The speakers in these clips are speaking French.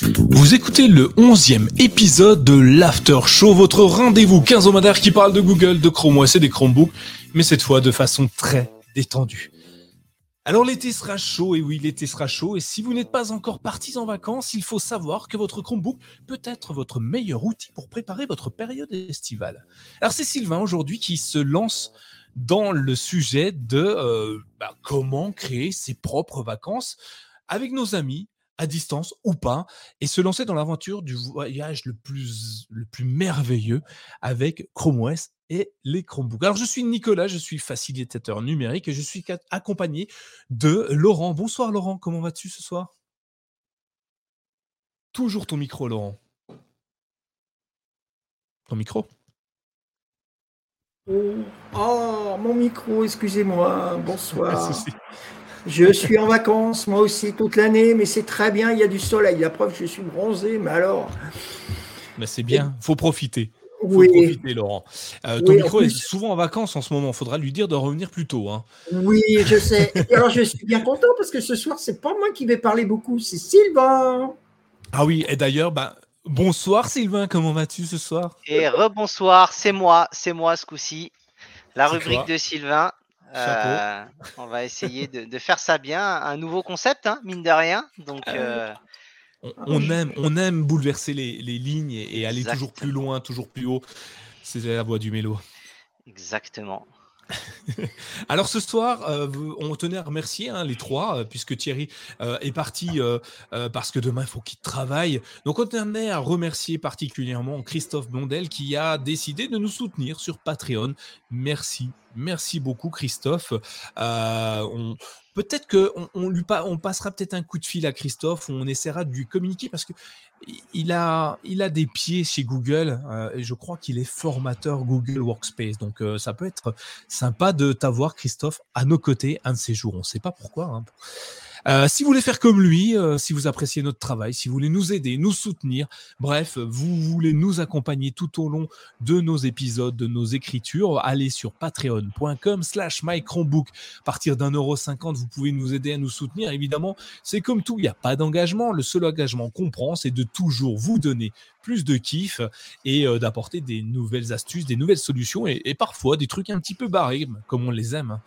Vous écoutez le 11e épisode de l'After Show, votre rendez-vous quinzomadaire qui parle de Google, de Chrome OS et des Chromebooks, mais cette fois de façon très détendue. Alors l'été sera chaud, et oui, l'été sera chaud, et si vous n'êtes pas encore partis en vacances, il faut savoir que votre Chromebook peut être votre meilleur outil pour préparer votre période estivale. Alors c'est Sylvain aujourd'hui qui se lance dans le sujet de euh, bah, comment créer ses propres vacances avec nos amis, à distance ou pas, et se lancer dans l'aventure du voyage le plus, le plus merveilleux avec Chrome OS et les Chromebooks. Alors, je suis Nicolas, je suis facilitateur numérique et je suis accompagné de Laurent. Bonsoir Laurent, comment vas-tu ce soir? Toujours ton micro, Laurent. Ton micro? Oh, oh mon micro, excusez-moi. Bonsoir. Je suis en vacances, moi aussi, toute l'année, mais c'est très bien, il y a du soleil. La preuve, je suis bronzé, mais alors. Mais c'est bien, faut profiter. Faut oui. profiter, Laurent. Euh, ton micro est souvent en vacances en ce moment. Il faudra lui dire de revenir plus tôt. Hein. Oui, je sais. alors, je suis bien content parce que ce soir, c'est pas moi qui vais parler beaucoup, c'est Sylvain. Ah oui, et d'ailleurs, bah, bonsoir Sylvain, comment vas-tu ce soir? Et rebonsoir, c'est moi, c'est moi ce coup-ci. La rubrique de Sylvain. Euh, on va essayer de, faire ça bien. Un nouveau concept, hein, mine de rien. Donc, ah euh, on, aime, on aime bouleverser les, lignes et, aller toujours plus loin, toujours plus haut. C'est la voix du mélo. Exactement. Alors ce soir, euh, on tenait à remercier hein, les trois, euh, puisque Thierry euh, est parti parce que demain il faut qu'il travaille. Donc on tenait à remercier particulièrement Christophe Blondel qui a décidé de nous soutenir sur Patreon. Merci, merci beaucoup Christophe. on, peut-être qu'on on lui on passera peut-être un coup de fil à Christophe, on essaiera de lui communiquer parce que il a, il a des pieds chez Google euh, et je crois qu'il est formateur Google Workspace. Donc euh, ça peut être sympa de t'avoir Christophe à nos côtés un de ces jours. On ne sait pas pourquoi. Hein. Euh, si vous voulez faire comme lui, euh, si vous appréciez notre travail, si vous voulez nous aider, nous soutenir, bref, vous voulez nous accompagner tout au long de nos épisodes, de nos écritures, allez sur patreon.com slash. À partir d'un euro cinquante, vous pouvez nous aider à nous soutenir. Évidemment, c'est comme tout, il n'y a pas d'engagement. Le seul engagement qu'on prend, c'est de toujours vous donner plus de kiff et euh, d'apporter des nouvelles astuces, des nouvelles solutions et, et, parfois des trucs un petit peu barrés, comme on les aime.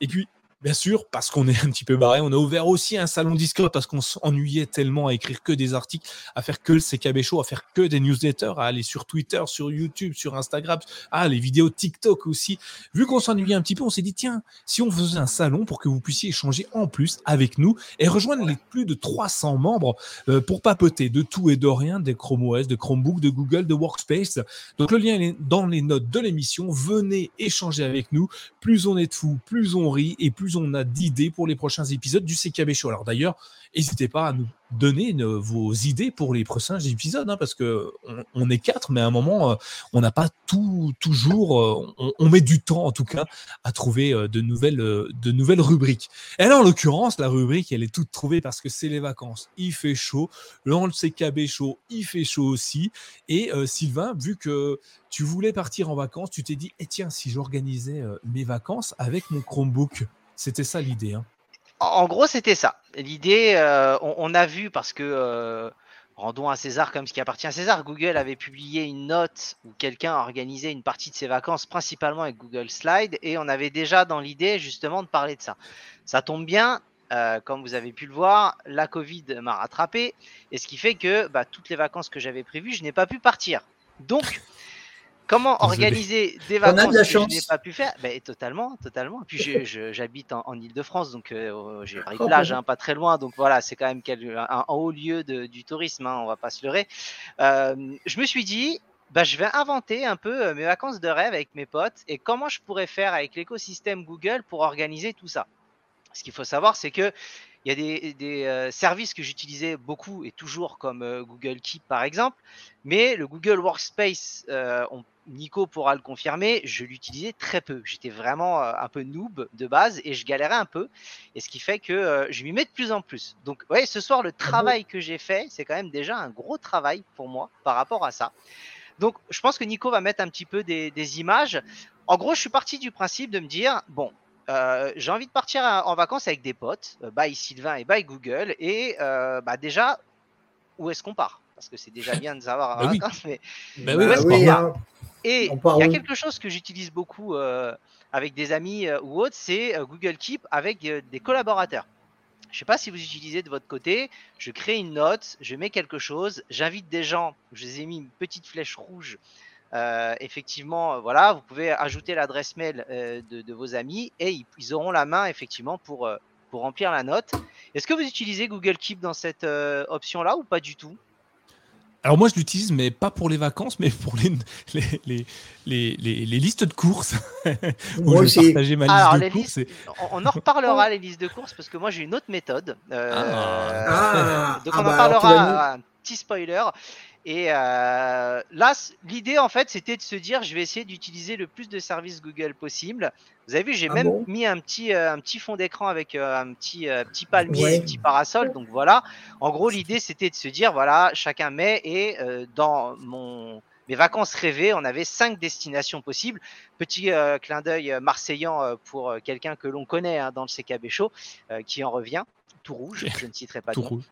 Et puis, Bien sûr, parce qu'on est un petit peu barré, on a ouvert aussi un salon Discord parce qu'on s'ennuyait tellement à écrire que des articles, à faire que le CKB Show, à faire que des newsletters, à aller sur Twitter, sur YouTube, sur Instagram, ah, les vidéos TikTok aussi. Vu qu'on s'ennuyait un petit peu, on s'est dit, tiens, si on faisait un salon pour que vous puissiez échanger en plus avec nous et rejoindre les plus de 300 membres euh, pour papoter de tout et de rien, des Chrome OS, de Chromebook, de Google, de Workspace. Donc le lien est dans les notes de l'émission. Venez échanger avec nous. Plus on est de fous, plus on rit et plus on a d'idées pour les prochains épisodes du CKB Show. Alors d'ailleurs, n'hésitez pas à nous donner vos idées pour les prochains épisodes, hein, parce que on, est quatre, mais à un moment, euh, on n'a pas tout toujours. Euh, on, met du temps, en tout cas, à trouver euh, de nouvelles, rubriques. Et là, en l'occurrence, la rubrique, elle est toute trouvée parce que c'est les vacances. Il fait chaud. Dans le CKB chaud, il fait chaud aussi. Et Sylvain, vu que tu voulais partir en vacances, tu t'es dit, eh tiens, si j'organisais mes vacances avec mon Chromebook. C'était ça l'idée. Hein. En gros, c'était ça. L'idée, euh, on, a vu parce que euh, rendons à César comme ce qui appartient à César. Google avait publié une note où quelqu'un a organisé une partie de ses vacances, principalement avec Google Slide, et on avait déjà dans l'idée justement de parler de ça. Ça tombe bien. Euh, comme vous avez pu le voir, la Covid m'a rattrapé, et ce qui fait que bah, toutes les vacances que j'avais prévues, je n'ai pas pu partir. Donc, Comment organiser des vacances que je n'ai pas pu faire? Ben, Totalement, totalement. puis j'habite en, en Ile-de-France, donc euh, oh, j'ai une plage hein, pas très loin, donc voilà, c'est quand même un, haut lieu du tourisme, hein, on va pas se leurrer. Euh, je me suis dit, bah, je vais inventer un peu euh, mes vacances de rêve avec mes potes et comment je pourrais faire avec l'écosystème Google pour organiser tout ça. Ce qu'il faut savoir, c'est que il y a des, services que j'utilisais beaucoup et toujours comme Google Keep par exemple, mais le Google Workspace, on Nico pourra le confirmer, je l'utilisais très peu. J'étais vraiment euh, un peu noob de base et je galérais un peu. Et ce qui fait que euh, je m'y mets de plus en plus. Donc, ouais, ce soir, le ah travail que j'ai fait, c'est quand même déjà un gros travail pour moi par rapport à ça. Donc, je pense que Nico va mettre un petit peu des, images. En gros, je suis parti du principe de me dire, bon, euh, j'ai envie de partir en vacances avec des potes, by Sylvain et by Google. Et bah déjà, où est-ce qu'on part? Parce que c'est déjà bien de savoir Bah oui. mais Bah où oui, est-ce ouais, qu'on part hein. Et il y a où? quelque chose que j'utilise beaucoup euh, avec des amis euh, ou autres, c'est euh, Google Keep avec euh, des collaborateurs. Je sais pas si vous utilisez de votre côté. Je crée une note, je mets quelque chose, j'invite des gens. Je les ai mis une petite flèche rouge. Euh, effectivement, euh, voilà, vous pouvez ajouter l'adresse mail euh, de, de vos amis et ils, ils auront la main effectivement pour euh, pour remplir la note. Est-ce que vous utilisez Google Keep dans cette euh, option-là ou pas du tout? Alors moi je l'utilise, mais pas pour les vacances, mais pour les, les, les, les, les- les listes de courses. où Moi aussi. ma liste Alors, de les courses. et- on, en reparlera les listes de courses parce que moi j'ai une autre méthode. Euh, Ah. donc Ah, on bah, en vas parlera. Un petit spoiler. Et euh, là, l'idée en fait, c'était de se dire, je vais essayer d'utiliser le plus de services Google possible. Vous avez vu, j'ai Ah même bon mis un petit, euh, un petit fond d'écran avec euh, un petit, petit palmier, Ouais. un petit parasol. Donc voilà. En gros, l'idée c'était de se dire, voilà, chacun met et dans mon mes vacances rêvées, on avait cinq destinations possibles. Petit clin d'œil marseillan pour quelqu'un que l'on connaît hein, dans le CKB Show, qui en revient, tout rouge. Je ne citerai pas Tout rouge.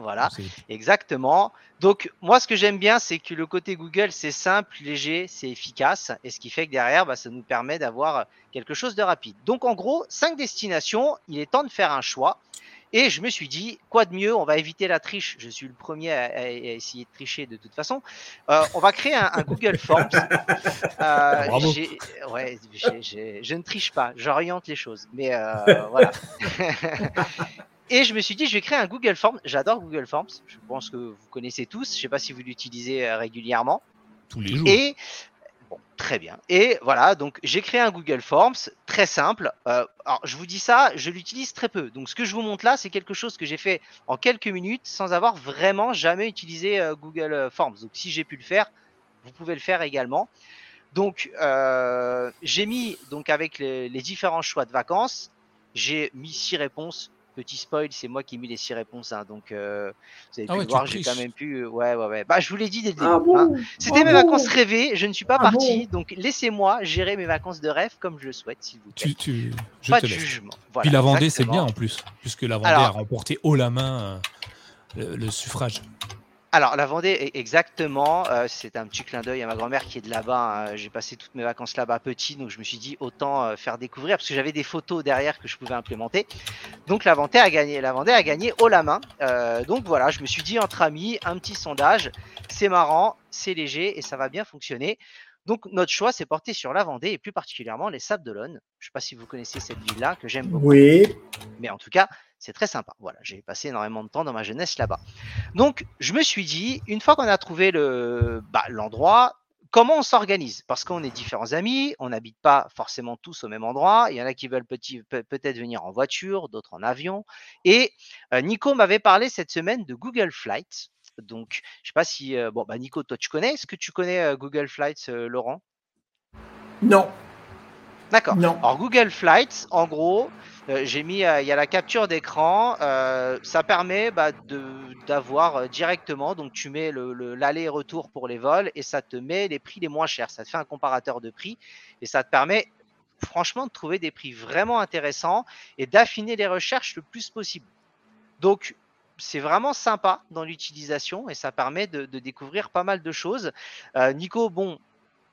Voilà. Exactement. Donc moi, ce que j'aime bien, c'est que le côté Google, c'est simple, léger, c'est efficace, et ce qui fait que derrière, bah, ça nous permet d'avoir quelque chose de rapide. Donc en gros, cinq destinations, il est temps de faire un choix. Et je me suis dit, quoi de mieux On va éviter la triche. Je suis le premier à, à- à essayer de tricher de toute façon. Euh, on va créer un, un Google Forms. Euh, ouais, je ne triche pas, j'oriente les choses. Mais euh, voilà. Et je me suis dit, je vais créer un Google Forms. J'adore Google Forms. Je pense que vous connaissez tous. Je ne sais pas si vous l'utilisez euh, régulièrement. Tous les jours. Et bon, très bien. Et voilà, donc j'ai créé un Google Forms très simple. Euh, alors, je vous dis ça, je l'utilise très peu. Donc, ce que je vous montre là, c'est quelque chose que j'ai fait en quelques minutes sans avoir vraiment jamais utilisé euh, Google Forms. Donc, si j'ai pu le faire, vous pouvez le faire également. Donc, euh, j'ai mis donc avec les, les différents choix de vacances, j'ai mis six réponses. Petit spoil, c'est moi qui ai mis les six réponses. hein. donc, euh, vous avez Ah pu ouais, le voir, j'ai quand même pu. euh, Ouais, ouais, ouais. Bah, je vous l'ai dit dès le début. Ah hein. bon? C'était Ah mes bon? vacances rêvées, je ne suis pas Ah parti, donc laissez-moi gérer mes vacances de rêve comme je le souhaite, s'il vous plaît. Tu, tu, je pas te de laisse. jugement. Voilà, Puis la Vendée, c'est bien en plus, puisque la Vendée Alors- a remporté haut la main euh, le, le suffrage. Alors, la Vendée, exactement. euh, c'est un petit clin d'œil à ma grand-mère qui est de là-bas. hein. J'ai passé toutes mes vacances là-bas petit, donc je me suis dit autant euh, faire découvrir parce que j'avais des photos derrière que je pouvais implémenter. Donc, la Vendée a gagné. La Vendée a gagné haut la main. Euh, donc voilà, je me suis dit entre amis, un petit sondage. C'est marrant, c'est léger et ça va bien fonctionner. Donc, notre choix s'est porté sur la Vendée et plus particulièrement les Sables d'Olonne. Je ne sais pas si vous connaissez cette ville-là que j'aime beaucoup. Oui. Mais en tout cas, c'est très sympa. Voilà, j'ai passé énormément de temps dans ma jeunesse là-bas. Donc, je me suis dit, une fois qu'on a trouvé le bah, l'endroit, comment on s'organise? Parce qu'on est différents amis, on n'habite pas forcément tous au même endroit. Il y en a qui veulent peut-être venir en voiture, d'autres en avion. Et euh, Nico m'avait parlé cette semaine de Google Flights. Donc, je sais pas si euh, bon bah Nico, toi tu connais Est-ce que tu connais euh, Google Flights, euh, Laurent? Non. D'accord. Non. Alors Google Flights, en gros, euh, j'ai mis, euh, il y a la capture d'écran. euh, ça permet bah, de d'avoir directement, donc tu mets le, le- l'aller-retour pour les vols et ça te met les prix les moins chers. Ça te fait un comparateur de prix et ça te permet franchement de trouver des prix vraiment intéressants et d'affiner les recherches le plus possible. Donc c'est vraiment sympa dans l'utilisation et ça permet de, découvrir pas mal de choses. Euh, Nico, bon,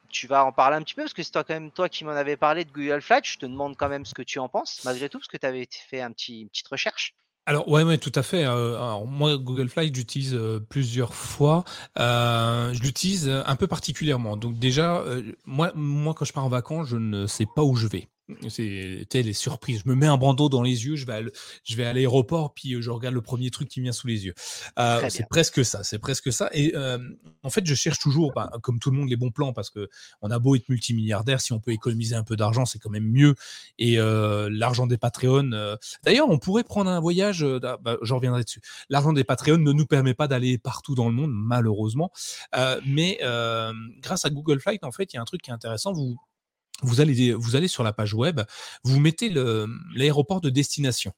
tu vas en parler un petit peu parce que c'est toi quand même toi qui m'en avais parlé de Google Flight. Je te demande quand même ce que tu en penses malgré tout parce que tu avais fait un petit, une petite recherche. Alors, ouais, tout à fait. euh, moi, Google Flight, j'utilise euh, plusieurs fois. Je l'utilise un peu particulièrement. Donc, déjà, moi, quand je pars en vacances, je ne sais pas où je vais. Sais, les surprises. Je me mets un bandeau dans les yeux, je vais à, je vais à l'aéroport, puis euh, je regarde le premier truc qui me vient sous les yeux. Euh, c'est presque ça, c'est presque ça. Et euh, en fait, je cherche toujours, bah, comme tout le monde, les bons plans parce que on a beau être multimilliardaire, si on peut économiser un peu d'argent, c'est quand même mieux. Et euh, l'argent des Patreons. D'ailleurs, on pourrait prendre un voyage. bah, bah, je reviendrai dessus. L'argent des Patreons ne nous permet pas d'aller partout dans le monde, malheureusement. Mais grâce à Google Flight, en fait, il y a un truc qui est intéressant. Vous vous allez, sur la page web, vous mettez l'aéroport de destination,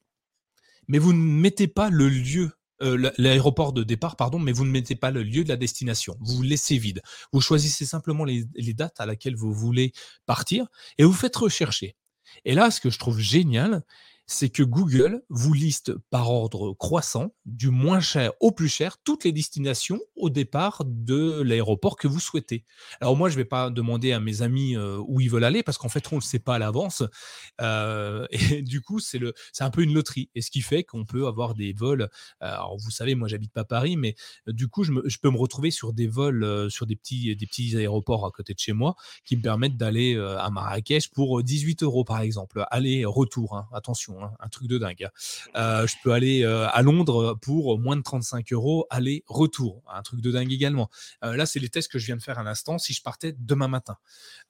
mais vous ne mettez pas le lieu, euh, la- l'aéroport de départ, pardon, mais vous ne mettez pas le lieu de la destination. Vous laissez vide. Vous choisissez simplement les, les dates à laquelle vous voulez partir et vous faites rechercher. Et là, ce que je trouve génial, c'est que Google vous liste par ordre croissant, du moins cher au plus cher, toutes les destinations au départ de l'aéroport que vous souhaitez. Alors moi, je ne vais pas demander à mes amis euh, où ils veulent aller parce qu'en fait, on ne le sait pas à l'avance. Euh, et du coup, c'est un peu une loterie. Et ce qui fait qu'on peut avoir des vols. Alors vous savez, moi, j'habite pas Paris, mais du coup, je, peux me retrouver sur des vols, sur des petits, des petits aéroports à côté de chez moi qui me permettent d'aller à Marrakech pour 18 euros, par exemple. Aller-retour, hein. attention, hein, un truc de dingue. Hein. je peux aller à Londres pour moins de 35 euros, aller-retour, un truc de dingue également. là, c'est les tests que je viens de faire à l'instant si je partais demain matin.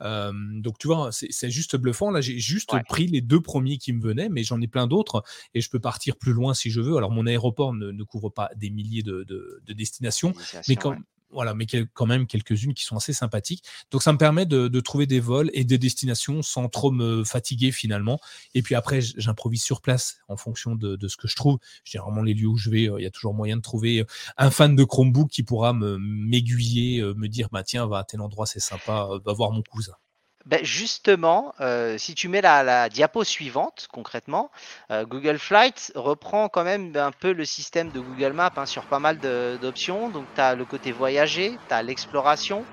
donc, tu vois, c'est juste bluffant. Là, j'ai juste pris les deux premiers qui me venaient, mais j'en ai plein d'autres et je peux partir plus loin si je veux. Alors, mon aéroport ne, couvre pas des milliers de, destinations, mais quand, voilà, mais quand même quelques-unes qui sont assez sympathiques. Donc ça me permet de, trouver des vols et des destinations sans trop me fatiguer finalement. Et puis après, j'improvise sur place en fonction de, ce que je trouve. Généralement, les lieux où je vais, euh, il y a toujours moyen de trouver euh, un fan de Chromebook qui pourra m'aiguiller, euh, me dire, bah tiens, va à tel endroit, c'est sympa, va voir mon cousin. Ben, justement, euh, si tu mets la, diapo suivante, concrètement, euh, Google Flight reprend quand même un peu le système de Google Maps hein, sur pas mal d'options. Donc, tu as le côté voyager, tu as l'exploration,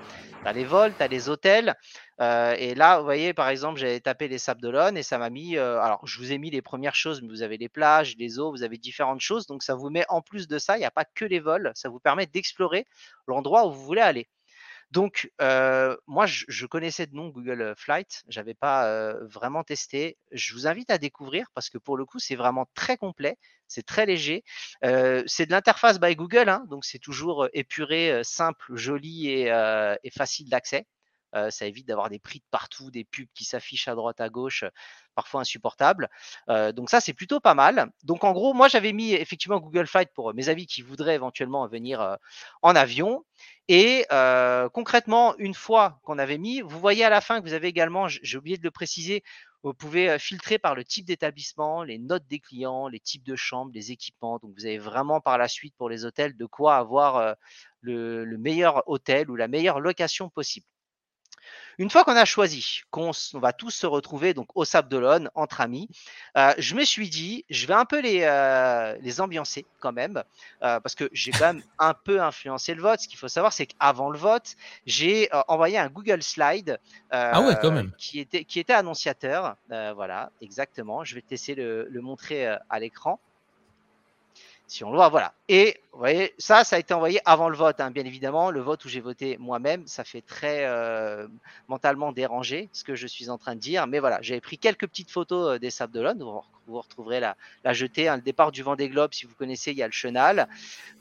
tu as les vols, tu as les hôtels. Euh, et là, vous voyez, par exemple, j'avais tapé les Sables d'Olonne et ça m'a mis. alors, je vous ai mis les premières choses, mais vous avez les plages, les eaux, vous avez différentes choses. Donc, ça vous met en plus de ça, il n'y a pas que les vols, ça vous permet d'explorer l'endroit où vous voulez aller. Donc, moi, je, connaissais de nom Google Flight, j'avais pas vraiment testé. Je vous invite à découvrir parce que pour le coup, c'est vraiment très complet, c'est très léger. c'est de l'interface by Google, hein, donc c'est toujours épuré, simple, joli et facile d'accès. Ça évite d'avoir des prix de partout, des pubs qui s'affichent à droite, à gauche, parfois insupportables. donc ça, c'est plutôt pas mal. Donc en gros, moi, j'avais mis effectivement Google Flight pour mes amis qui voudraient éventuellement venir en avion. Et concrètement, une fois qu'on avait mis, vous voyez à la fin que vous avez également, j'ai oublié de le préciser, vous pouvez filtrer par le type d'établissement, les notes des clients, les types de chambres, les équipements. Donc vous avez vraiment par la suite pour les hôtels de quoi avoir le meilleur hôtel ou la meilleure location possible. Une fois qu'on a choisi, qu'on va tous se retrouver donc au Sable d'Olonne entre amis, euh, je me suis dit, je vais un peu les, euh, les ambiancer quand même, euh, parce que j'ai quand même un peu influencé le vote. Ce qu'il faut savoir, c'est qu'avant le vote, j'ai envoyé un Google Slide ah ouais, quand même. Qui, était, qui était annonciateur. voilà, exactement. Je vais te laisser le, le montrer à l'écran si on le voit, voilà. Et vous voyez, ça, ça a été envoyé avant le vote, hein, bien évidemment. Le vote où j'ai voté moi-même, ça fait très euh, mentalement dérangé ce que je suis en train de dire. Mais voilà, j'avais pris quelques petites photos euh, des Sables d'Olonne. Vous, vous retrouverez la, la jetée. Hein, le départ du vent des globes, si vous connaissez, il y a le chenal.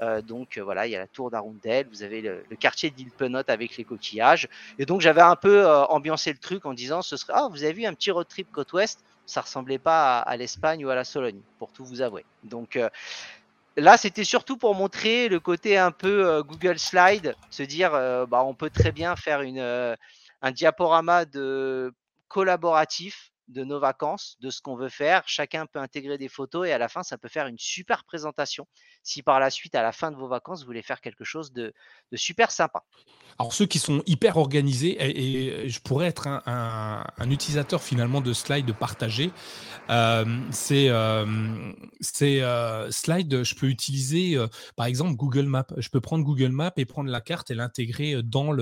Euh, donc voilà, il y a la tour d'Arundel. Vous avez le, quartier d'Île avec les coquillages. Et donc j'avais un peu ambiancé le truc en disant, ce serait, ah, vous avez vu un petit road trip côte ouest? Ça ressemblait pas à, à l'Espagne ou à la Sologne, pour tout vous avouer. Donc, Là, c'était surtout pour montrer le côté un peu euh, Google Slide, se dire, euh, bah, on peut très bien faire une, euh, un diaporama de collaboratif de nos vacances, de ce qu'on veut faire. Chacun peut intégrer des photos et à la fin, ça peut faire une super présentation si par la suite, à la fin de vos vacances, vous voulez faire quelque chose de, super sympa. Alors ceux qui sont hyper organisés, et, je pourrais être un, utilisateur finalement de slides partagés, euh, c'est euh, euh, slide, je peux utiliser par exemple Google Maps. Je peux prendre Google Maps et prendre la carte et l'intégrer dans,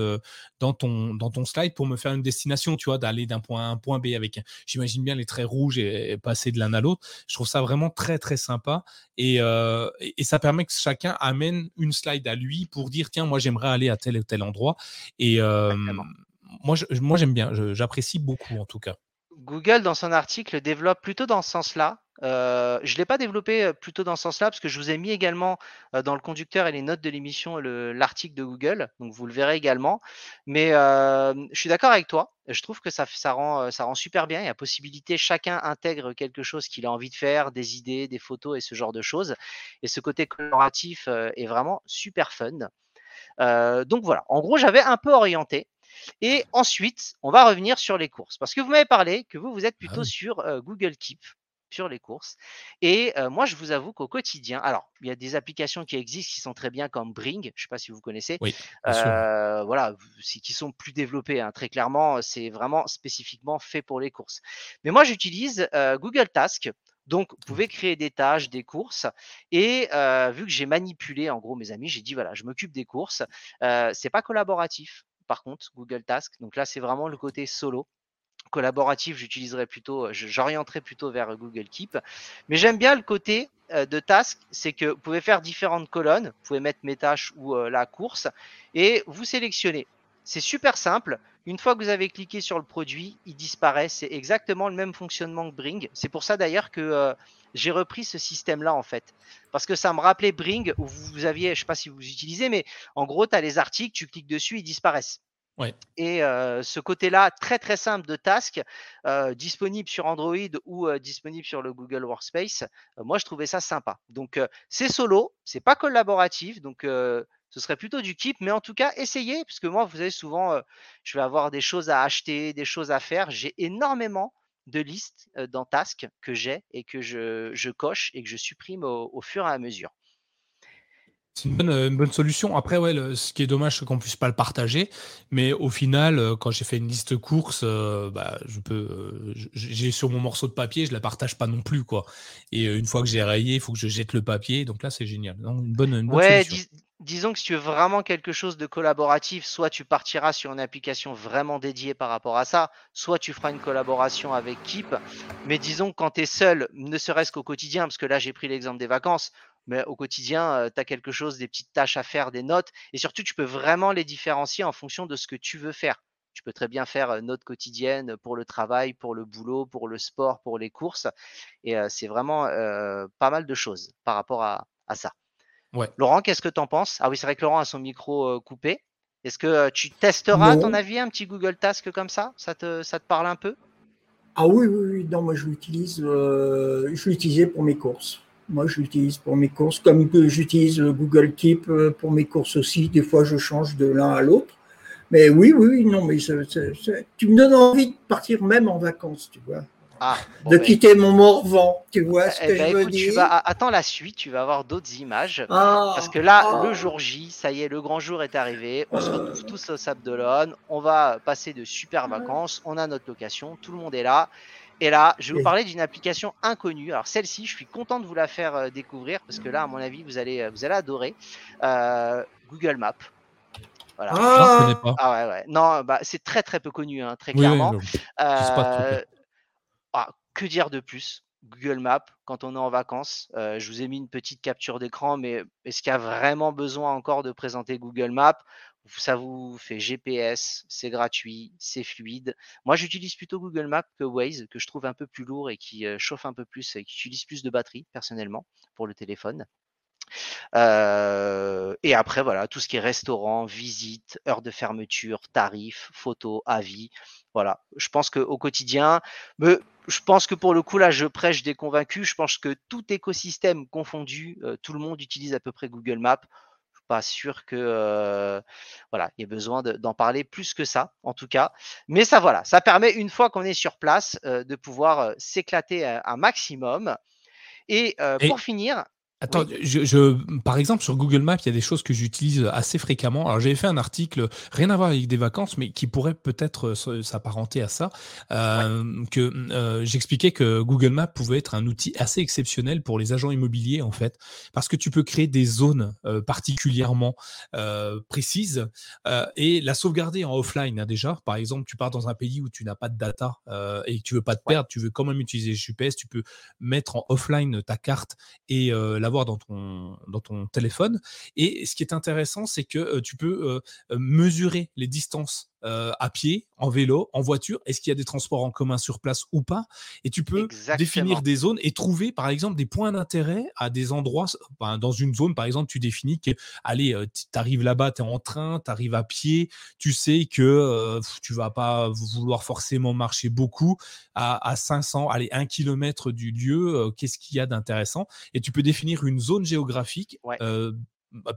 dans, ton, dans ton slide pour me faire une destination, tu vois, d'aller d'un point A à un point B avec, j'imagine bien les traits rouges et, passer de l'un à l'autre. Je trouve ça vraiment très très sympa et, et ça permet que chacun amène une slide à lui pour dire tiens, moi j'aimerais aller à tel ou tel endroit. Et moi, moi j'aime bien, j'apprécie beaucoup en tout cas. Google, dans son article, développe plutôt dans ce sens-là. Euh, je ne l'ai pas développé euh, plutôt dans ce sens-là, parce que je vous ai mis également euh, dans le conducteur et les notes de l'émission l'article de Google, donc vous le verrez également. Mais je suis d'accord avec toi, je trouve que ça, rend, ça rend super bien. Il y a possibilité, chacun intègre quelque chose qu'il a envie de faire, des idées, des photos et ce genre de choses. Et ce côté coloratif est vraiment super fun. donc voilà, en gros, j'avais un peu orienté. Et ensuite, on va revenir sur les courses. Parce que vous m'avez parlé que vous, vous êtes ah plutôt sur Google Keep sur les courses. Et moi, je vous avoue qu'au quotidien, alors, il y a des applications qui existent qui sont très bien comme Bring, je ne sais pas si vous connaissez. Oui, voilà, qui sont plus développés. Hein. Très clairement, c'est vraiment spécifiquement fait pour les courses. Mais moi, j'utilise Google Task Donc, vous pouvez créer des tâches, des courses. Et vu que j'ai manipulé, en gros, mes amis, j'ai dit voilà, je m'occupe des courses. c'est pas collaboratif, par contre, Google Task. Donc là, c'est vraiment le côté solo collaboratif, j'utiliserai plutôt, j'orienterai plutôt vers Google Keep. Mais j'aime bien le côté de task, c'est que vous pouvez faire différentes colonnes, vous pouvez mettre mes tâches ou la course, et vous sélectionnez. C'est super simple. Une fois que vous avez cliqué sur le produit, il disparaît. C'est exactement le même fonctionnement que Bring. C'est pour ça d'ailleurs que j'ai repris ce système-là en fait. Parce que ça me rappelait Bring où vous aviez, je ne sais pas si vous utilisez, mais en gros, tu as les articles, tu cliques dessus, ils disparaissent. Et ce côté-là, très très simple de task, disponible sur Android ou disponible sur le Google Workspace, moi je trouvais ça sympa. Donc c'est solo, c'est pas collaboratif, donc ce serait plutôt du keep, mais en tout cas essayez, parce que moi vous savez souvent, je vais avoir des choses à acheter, des choses à faire. J'ai énormément de listes dans Task que j'ai et que je, coche et que je supprime au fur et à mesure. C'est euh, une bonne, solution. Après, ouais, ce qui est dommage, c'est qu'on puisse pas le partager. Mais au final, euh, quand j'ai fait une liste course, euh, bah, je peux, j'ai sur mon morceau de papier, je la partage pas non plus, quoi. Et une fois que j'ai rayé, il faut que je jette le papier. Donc là, c'est génial. une bonne, une ouais, disons que si tu veux vraiment quelque chose de collaboratif, soit tu partiras sur une application vraiment dédiée par rapport à ça, soit tu feras une collaboration avec Keep. Mais disons que quand tu es seul, ne serait-ce qu'au quotidien, parce que là, j'ai pris l'exemple des vacances, mais au quotidien, tu as quelque chose, des petites tâches à faire, des notes, et surtout, tu peux vraiment les différencier en fonction de ce que tu veux faire. Tu peux très bien faire notes quotidiennes pour le travail, pour le boulot, pour le sport, pour les courses, et c'est vraiment pas mal de choses par rapport à, ça. Ouais. Laurent, qu'est-ce que tu en penses? Ah oui, c'est vrai que Laurent a son micro coupé. Est-ce que tu testeras, à ton avis, un petit Google Task comme ça? Ça te, ça te parle un peu? Ah oui, oui, oui. Non, moi je l'utilise, je l'utilisais pour mes courses. Moi, je l'utilise pour mes courses, comme j'utilise Google Keep euh, pour mes courses aussi. Des fois, je change de l'un à l'autre. Mais oui, oui, non, mais tu me donnes envie de partir même en vacances, tu vois. Ah, de ben, quitter mon Morvan, tu vois ce eh que ben, je veux dire. attends la suite, tu vas avoir d'autres images. Ah, parce que là, ah. le jour J, ça y est, le grand jour est arrivé. On se retrouve tous au Sable d'Olonne. On va passer de super vacances. On a notre location. Tout le monde est là. Et là, je vais vous parler d'une application inconnue. Alors celle-ci, je suis content de vous la faire euh, découvrir parce que là, à mon avis, vous allez, euh, vous allez adorer. Euh, Google Maps. Voilà. Ah, ah ouais, ouais. Non, bah, c'est très très peu connu, hein, très clairement. Que dire de plus? Google Maps, quand on est en vacances, je vous ai mis une petite capture d'écran, mais est-ce qu'il y a vraiment besoin encore de présenter Google Maps? Ça vous fait GPS, c'est gratuit, c'est fluide. Moi, j'utilise plutôt Google Maps que Waze, que je trouve un peu plus lourd et qui chauffe un peu plus et qui utilise plus de batterie, personnellement, pour le téléphone. et après, voilà, tout ce qui est restaurant, visite, heure de fermeture, tarifs, photos, avis. Voilà, je pense qu'au quotidien, mais je pense que pour le coup, là, je prêche des convaincus. Je pense que tout écosystème confondu, tout le monde utilise à peu près Google Maps pas sûr que voilà, il y ait besoin d'en parler plus que ça, en tout cas. Mais ça, voilà, ça permet une fois qu'on est sur place de pouvoir s'éclater un maximum. Et, pour finir, Attends, je, par exemple, sur Google Maps, il y a des choses que j'utilise assez fréquemment. Alors, j'avais fait un article, rien à voir avec des vacances, mais qui pourrait peut-être s'apparenter à ça, euh, que euh, j'expliquais que Google Maps pouvait être un outil assez exceptionnel pour les agents immobiliers, en fait, parce que tu peux créer des zones euh, particulièrement précises et la sauvegarder en offline, hein, déjà. Par exemple, tu pars dans un pays où tu n'as pas de data et que tu veux pas te perdre, tu veux quand même utiliser GPS, tu peux mettre en offline ta carte et la dans ton, dans ton téléphone. Et ce qui est intéressant, c'est que tu peux mesurer les distances à pied, en vélo, en voiture? Est-ce qu'il y a des transports en commun sur place ou pas? Et tu peux définir des zones et trouver, par exemple, des points d'intérêt à des endroits. dans une zone, par exemple, tu définis que, allez, tu arrives là-bas, tu es en train, tu arrives à pied, tu sais que tu vas pas vouloir forcément marcher beaucoup à, 500, allez, 1 km du lieu. Qu'est-ce qu'il y a d'intéressant? Et tu peux définir une zone géographique.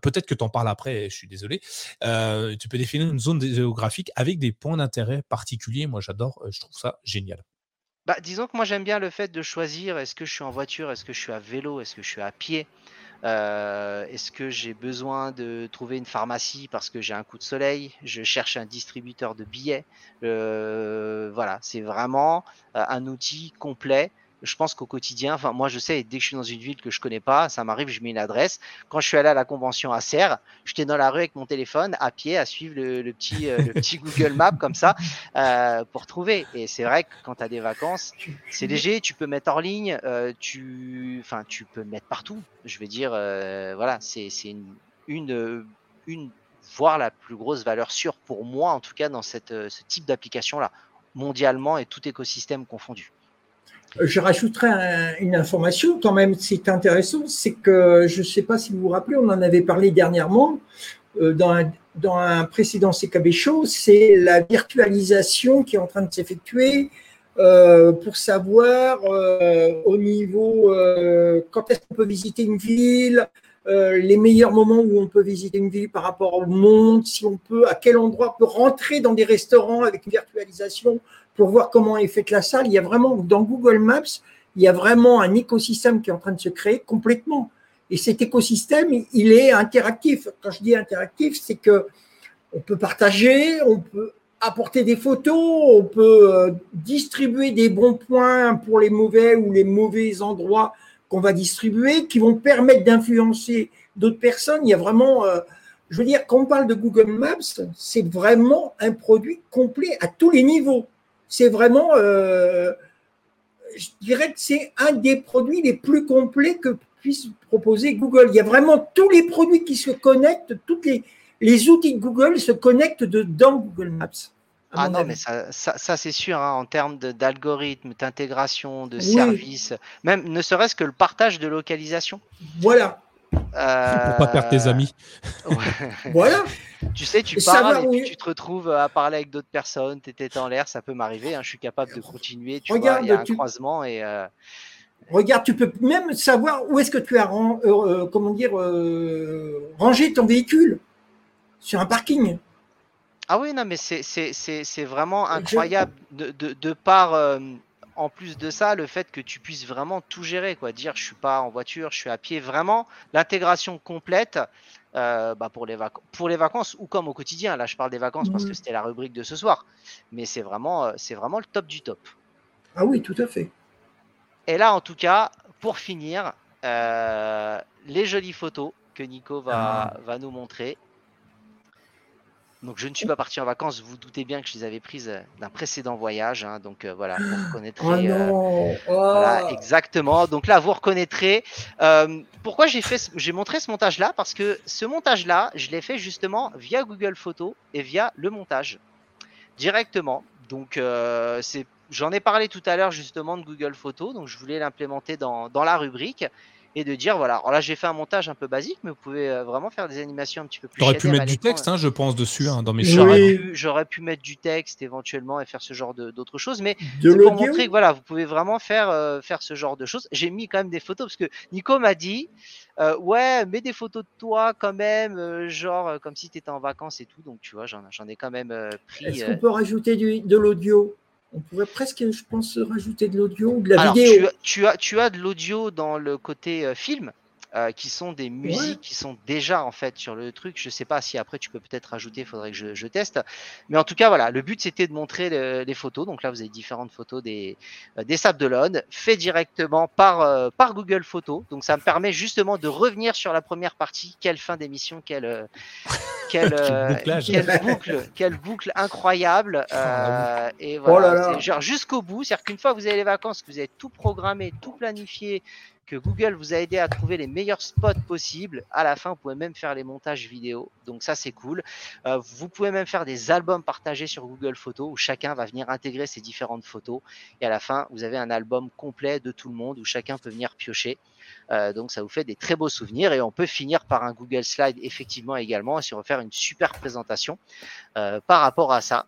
Peut-être que tu en parles après, je suis désolé. Euh, tu peux définir une zone géographique avec des points d'intérêt particuliers. Moi, j'adore, euh, je trouve ça génial. Bah, disons que moi, j'aime bien le fait de choisir est-ce que je suis en voiture, est-ce que je suis à vélo, est-ce que je suis à pied. Euh, est-ce que j'ai besoin de trouver une pharmacie parce que j'ai un coup de soleil Je cherche un distributeur de billets. voilà, c'est vraiment un outil complet je pense qu'au quotidien, moi je sais, dès que je suis dans une ville que je connais pas, ça m'arrive, je mets une adresse. Quand je suis allé à la convention à Serres, j'étais dans la rue avec mon téléphone, à pied, à suivre le, petit, le petit Google Maps comme ça pour trouver. Et c'est vrai que quand tu as des vacances, c'est léger, tu peux mettre hors ligne, tu, enfin tu peux mettre partout. Je veux dire, voilà, c'est une, une, une voire la plus grosse valeur sûre pour moi, en tout cas dans cette, ce type d'application-là, mondialement et tout écosystème confondu. Euh, je rajouterai une information quand même, c'est intéressant, c'est que je ne sais pas si vous vous rappelez, on en avait parlé dernièrement euh, dans un, dans un précédent CKB Show, c'est la virtualisation qui est en train de s'effectuer euh, pour savoir au niveau quand est-ce qu'on peut visiter une ville, les meilleurs moments où on peut visiter une ville par rapport au monde, si on peut, à quel endroit on peut rentrer dans des restaurants avec une virtualisation pour voir comment est faite la salle. Il y a vraiment, dans Google Maps, il y a vraiment un écosystème qui est en train de se créer complètement. Et cet écosystème, il est interactif. Quand je dis interactif, c'est que on peut partager, on peut apporter des photos, on peut euh, distribuer des bons points pour les mauvais ou les mauvais endroits qu'on va distribuer, qui vont permettre d'influencer d'autres personnes. Il y a vraiment, euh, je veux dire, quand on parle de Google Maps, c'est vraiment un produit complet à tous les niveaux c'est vraiment, euh, je dirais que c'est un des produits les plus complets que puisse proposer Google. Il y a vraiment tous les produits qui se connectent, tous les, les outils de Google se connectent dans Google Maps. Ah non, mais ça, ça, c'est sûr, hein, en termes d'algorithme, d'intégration, de services, même ne serait-ce que le partage de localisation. Voilà. Euh... Pour pas perdre tes amis. voilà. Tu sais, tu parles et puis tu te retrouves à parler avec d'autres personnes, tu étais en l'air, ça peut m'arriver. Hein, je suis capable de continuer. Tu Regarde, vois, il y a un croisement et. Euh, Regarde, tu peux même savoir où est-ce que tu as euh, euh, comment dire, rangé ton véhicule sur un parking. Ah oui, non, mais c'est vraiment incroyable de, de, de par en plus de ça, le fait que tu puisses vraiment tout gérer, quoi, dire je suis pas en voiture, je suis à pied, vraiment l'intégration complète euh, bah, pour, les pour les vacances ou comme au quotidien. Là, je parle des vacances parce que c'était la rubrique de ce soir, mais c'est vraiment, euh, c'est vraiment le top du top. Ah oui, tout à fait. Et là, en tout cas, pour finir, euh, les jolies photos que Nico va, ah. va nous montrer. Donc je ne suis pas parti en vacances, vous, vous doutez bien que je les avais prises euh, d'un précédent voyage. Hein. donc euh, voilà, vous reconnaîtrez. Oh euh, voilà, exactement. Donc là, vous reconnaîtrez. pourquoi j'ai fait, j'ai montré ce montage-là? Parce que ce montage-là, je l'ai fait justement via Google Photos et via le montage directement. Donc c'est, j'en ai parlé tout à l'heure justement de Google Photos. Donc je voulais l'implémenter dans, dans la rubrique et de dire voilà. Alors là, j'ai fait un montage un peu basique, mais vous pouvez euh, vraiment faire des animations un petit peu plus. J'aurais pu mettre du texte, hein, je pense, dessus hein, dans mes J'aurais pu, mettre du texte éventuellement et faire ce genre d'autres choses, mais pour montrer que voilà, vous pouvez vraiment faire euh, faire ce genre de choses. J'ai mis quand même des photos parce que Nico m'a dit euh, ouais, mets des photos de toi quand même, genre comme si tu étais en vacances et tout. Donc tu vois, j'en ai quand même pris. Est-ce qu'on peut rajouter du, de l'audio? On pourrait presque, je pense, rajouter de l'audio ou de la vidéo. Tu as, tu as, de l'audio dans le côté euh, film. Euh, qui sont des musiques qui sont déjà en fait sur le truc. Je sais pas si après tu peux peut-être rajouter, il faudrait que je, teste. Mais en tout cas, voilà, le but c'était de montrer les photos. Donc là, vous avez différentes photos des, euh, des Sables d'Olonne, fait directement par, par Google Photos. Donc ça me permet justement de revenir sur la première partie. Quelle fin d'émission, quelle, quelle, quelle, boucle, quelle boucle incroyable. Ah, et voilà, oh jusqu'au bout. C'est-à-dire qu'une fois que vous avez les vacances, que vous avez tout programmé, tout planifié, que Google vous a aidé à trouver les meilleurs spots possibles. À la fin, vous pouvez même faire les montages vidéo. Donc ça, c'est cool. Euh, vous pouvez même faire des albums partagés sur Google Photos où chacun va venir intégrer ses différentes photos. Et à la fin, vous avez un album complet de tout le monde où chacun peut venir piocher. Euh, donc ça vous fait des très beaux souvenirs et on peut finir par un Google Slide effectivement également et se refaire une super présentation euh, par rapport à ça.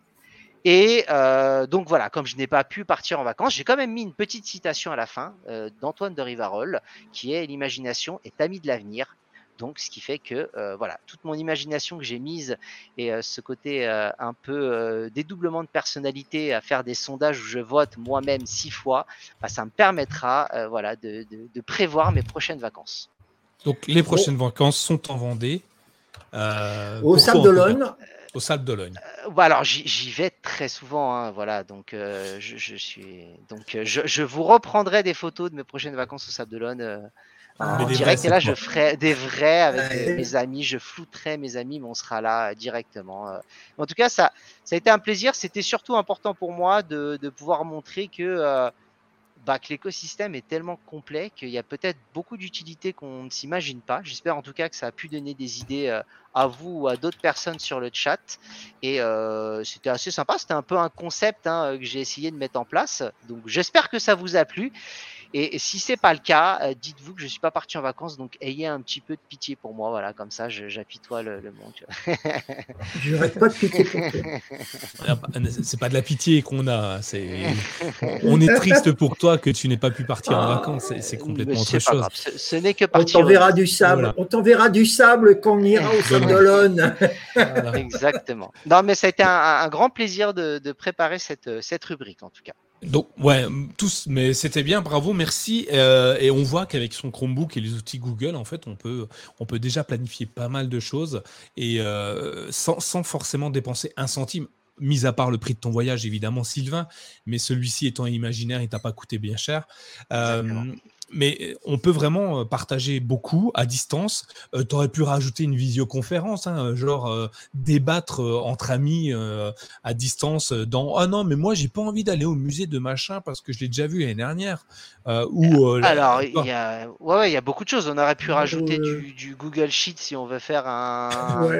Et euh, donc voilà, comme je n'ai pas pu partir en vacances, j'ai quand même mis une petite citation à la fin euh, d'Antoine de Rivarol, qui est l'imagination est amie de l'avenir. Donc, ce qui fait que euh, voilà, toute mon imagination que j'ai mise et ce côté un peu dédoublement de personnalité à faire des sondages où je vote moi-même six fois, bah, ça me permettra voilà de, de, prévoir mes prochaines vacances. Donc, les prochaines vacances sont en Vendée. Au Sable d'Olonne au Sable d'Olonne. Euh, alors j'y vais très souvent, hein, voilà. Donc euh, je, suis, donc je, vous reprendrai des photos de mes prochaines vacances au Sable d'Olonne. en direct et là je ferai des vrais avec mes amis, je flouterai mes amis, mais on sera là directement. En tout cas, ça, ça a été un plaisir. C'était surtout important pour moi de, de pouvoir montrer que bah, que l'écosystème est tellement complet qu'il y a peut-être beaucoup d'utilités qu'on ne s'imagine pas. J'espère en tout cas que ça a pu donner des idées euh, à vous ou à d'autres personnes sur le chat. Et euh, c'était assez sympa. C'était un peu un concept hein, que j'ai essayé de mettre en place. Donc j'espère que ça vous a plu. Et si c'est pas le cas, euh, dites-vous que je suis pas parti en vacances, donc ayez un petit peu de pitié pour moi, voilà, comme ça, j'apitoie le, le monde. je n'arrête pas de pitié pour toi. C'est pas de la pitié qu'on a, c'est on est triste pour toi que tu n'aies pas pu partir en vacances, c'est complètement autre chose. Ce, n'est que partir. On t'enverra du sable, on t'enverra du sable quand on ira au Sable d'Olonne. Exactement. Non, mais ça a été un, grand plaisir de, de préparer cette, cette rubrique en tout cas. Donc ouais, tous, mais c'était bien, bravo, merci. Euh, et on voit qu'avec son Chromebook et les outils Google, en fait, on peut, on peut déjà planifier pas mal de choses et euh, sans, forcément dépenser un centime. Mis à part le prix de ton voyage, évidemment, Sylvain, mais celui-ci étant imaginaire, il t'a pas coûté bien cher. Euh, mais euh, on peut vraiment euh, partager beaucoup à distance. Euh, tu aurais pu rajouter une visioconférence, hein, genre débattre entre amis à distance dans Ah non, mais moi j'ai pas envie d'aller au musée de machin parce que je l'ai déjà vu l'année dernière. ou, Alors, il y, a... Ouais, y a beaucoup de choses. On aurait pu rajouter du, du, Google Sheet si on veut faire un,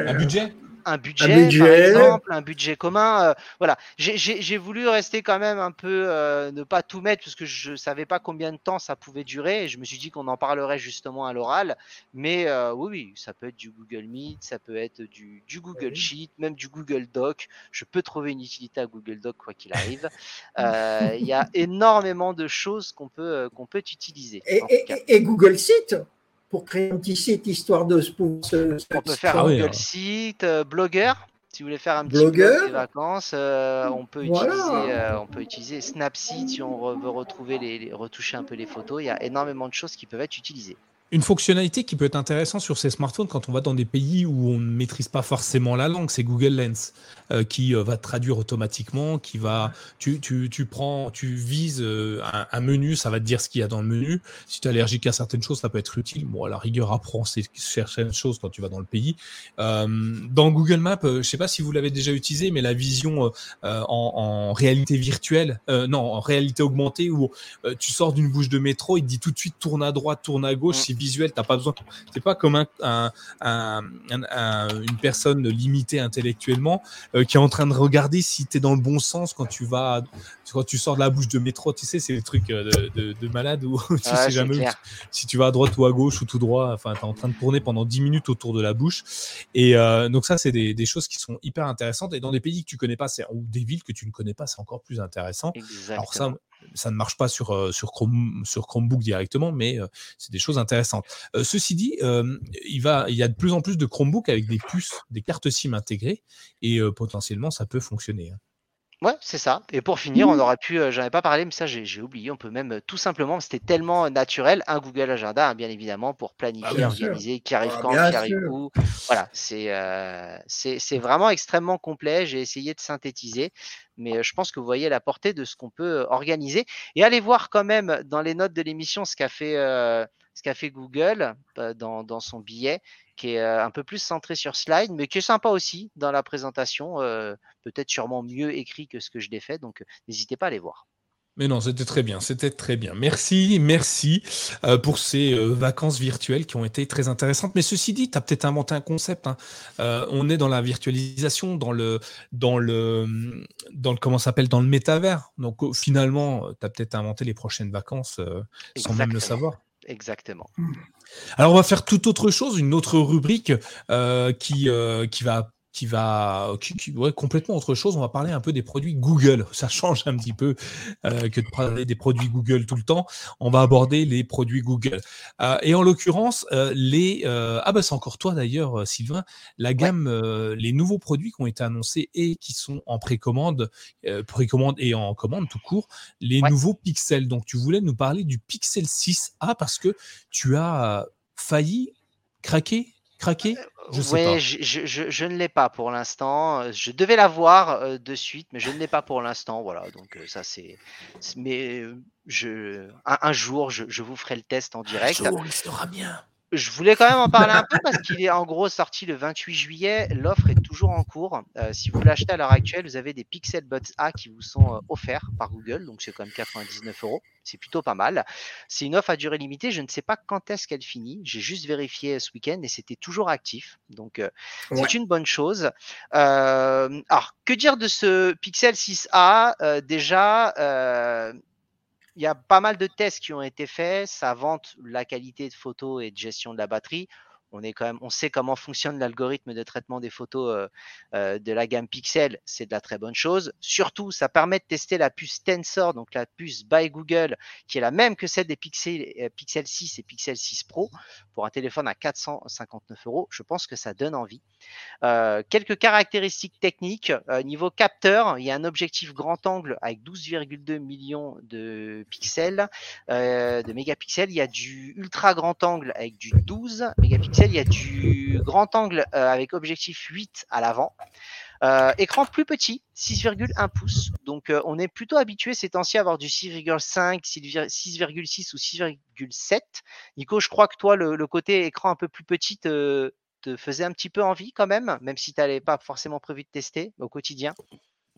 un budget? Un budget, par exemple, un budget commun. Euh, voilà, j'ai voulu rester quand même un peu, euh, ne pas tout mettre parce que je savais pas combien de temps ça pouvait durer. Et je me suis dit qu'on en parlerait justement à l'oral. Mais euh, oui, oui, ça peut être du Google Meet, ça peut être du, du Google Sheet, même du Google Doc. Je peux trouver une utilité à Google Doc quoi qu'il arrive. Il y a énormément de choses qu'on peut qu'on peut utiliser. Et, et Google Sheet? Pour créer un petit site histoire de se On peut faire un Google hein. site, euh, blogueur. Si vous voulez faire un petit blogueur des vacances, euh, on, peut utiliser, euh, on peut utiliser Snapseed si on veut retrouver les, retoucher un peu les photos. Il y a énormément de choses qui peuvent être utilisées. Une fonctionnalité qui peut être intéressante sur ces smartphones quand on va dans des pays où on ne maîtrise pas forcément la langue, c'est Google Lens euh, qui euh, va traduire automatiquement, qui va, tu, tu, tu prends, tu vises euh, un, menu, ça va te dire ce qu'il y a dans le menu. Si tu es allergique à certaines choses, ça peut être utile. Bon, à la rigueur, apprends certaines choses quand tu vas dans le pays. dans Google Maps, je sais pas si vous l'avez déjà utilisé, mais la vision en, en, réalité virtuelle, non, en réalité augmentée, où tu sors d'une bouche de métro, il te dit tout de suite tourne à droite, tourne à gauche. Mm visuel, t'as pas besoin. C'est pas comme un, une personne limitée intellectuellement euh, qui est en train de regarder si tu es dans le bon sens quand tu vas, quand tu sors de la bouche de métro. Tu sais, c'est des trucs euh, de, malade où tu sais jamais si tu vas à droite ou à gauche ou tout droit. Enfin, tu es en train de tourner pendant 10 minutes autour de la bouche. Et euh, donc, ça, c'est des, des, choses qui sont hyper intéressantes. Et dans des pays que tu connais pas, ou des villes que tu ne connais pas, c'est encore plus intéressant. Alors, ça, ça ne marche pas sur, euh, Chromebook directement, mais euh, c'est des choses intéressantes. Euh, ceci dit, il y a de plus en plus de Chromebook avec des puces, des cartes SIM intégrées, et potentiellement, ça peut fonctionner. Hein. Ouais, c'est ça. Et pour finir, on mmh. aurait pu, j'en ai pas parlé, mais ça j'ai oublié, on peut même tout simplement, c'était tellement naturel, un Google Agenda, hein, bien évidemment, pour ah, planifier, organiser, qui arrive ah, quand, qui arrive où. Voilà, c'est c'est vraiment extrêmement complet. J'ai essayé de synthétiser mais je pense que vous voyez la portée de ce qu'on peut organiser. Et allez voir quand même dans les notes de l'émission ce qu'a fait, ce qu'a fait Google dans, dans, son billet, qui est un peu plus centré sur slide, mais qui est sympa aussi dans la présentation, peut-être sûrement mieux écrit que ce que je l'ai fait. Donc n'hésitez pas à aller voir. Mais non, c'était très bien, c'était très bien. Merci, merci euh, pour ces euh, vacances virtuelles qui ont été très intéressantes. Mais ceci dit, tu as peut-être inventé un concept. Hein. Euh, on est dans la virtualisation, dans le, dans le, dans le comment s'appelle, dans le métavers. Donc finalement, tu as peut-être inventé les prochaines vacances sans même le savoir. Exactement. Alors on va faire tout autre chose, une autre rubrique qui, qui va qui va qui, complètement autre chose. On va parler un peu des produits Google. Ça change un petit peu euh, que de parler des produits Google tout le temps. On va aborder les produits Google. Euh, et en l'occurrence, euh, les ah bah c'est encore toi d'ailleurs, Sylvain. La gamme, les nouveaux produits qui ont été annoncés et qui sont en précommande, précommande et en commande tout court, les nouveaux Pixels. Donc tu voulais nous parler du Pixel 6A parce que tu as failli craquer craqué Je sais pas. Je, je, je, ne l'ai pas pour l'instant. Je devais l'avoir de suite, mais je ne l'ai pas pour l'instant. Voilà, donc ça c'est. Mais je, un, jour, je, vous ferai le test en direct. Un jour, il sera bien. Je voulais quand même en parler un peu parce qu'il est en gros sorti le 28 juillet. L'offre est toujours en cours. Euh, si vous l'achetez à l'heure actuelle, vous avez des Pixel Buds A qui vous sont euh, offerts par Google. Donc c'est quand même 99 euros. C'est plutôt pas mal. C'est une offre à durée limitée. Je ne sais pas quand est-ce qu'elle finit. J'ai juste vérifié ce week-end et c'était toujours actif. Donc euh, c'est une bonne chose. alors que dire de ce Pixel 6A Déjà il y a pas mal de tests qui ont été faits. Ça vante la qualité de photo et de gestion de la batterie on est quand même, on sait comment fonctionne l'algorithme de traitement des photos euh, euh, de la gamme Pixel, c'est de la très bonne chose. Surtout, ça permet de tester la puce Tensor, donc la puce by Google, qui est la même que celle des Pixel, euh, Pixel 6 et Pixel 6 Pro, pour un téléphone à 459 euros. Je pense que ça donne envie. quelques caractéristiques techniques. niveau capteur, il y a un objectif grand angle avec 12,2 millions de pixels, de mégapixels. Il y a du ultra grand angle avec du 12 mégapixels il y a du grand angle euh, avec objectif 8 à l'avant. Euh, écran plus petit, 6,1 pouces. Donc euh, on est plutôt habitué ces temps-ci à avoir du 6,5, 6,6 ou 6,7. Nico, je crois que toi, le, côté écran un peu plus petit te, faisait un petit peu envie quand même, même si tu n'avais pas forcément prévu de tester au quotidien.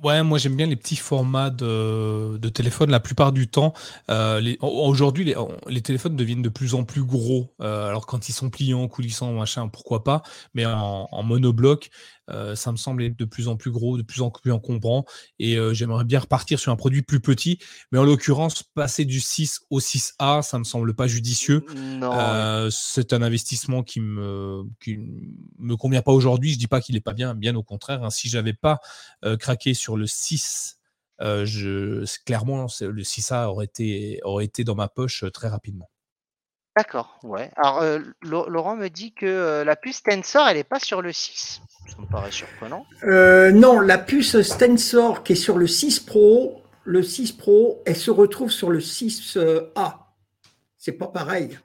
Ouais, moi j'aime bien les petits formats de, de téléphone la plupart du temps. Euh, aujourd'hui, les, les, téléphones deviennent de plus en plus gros. Euh, alors quand ils sont pliants, coulissants, machin, pourquoi pas. Mais en, en monobloc, euh, ça me semble être de plus en plus gros, de plus en plus encombrant. Et euh, j'aimerais bien repartir sur un produit plus petit. Mais en l'occurrence, passer du 6 au 6A, ça me semble pas judicieux. Euh, c'est un investissement qui me, qui me convient pas aujourd'hui. Je dis pas qu'il est pas bien, bien au contraire. Hein. Si j'avais pas craqué sur le 6, je, clairement, le 6A aurait été, aurait été dans ma poche très rapidement. D'accord, ouais. Alors, Laurent me dit que la puce Tensor, elle n'est pas sur le 6. Ça me paraît surprenant. Euh, non, la puce Stensor qui est sur le 6 Pro, le 6 Pro, elle se retrouve sur le 6A. C'est pas pareil.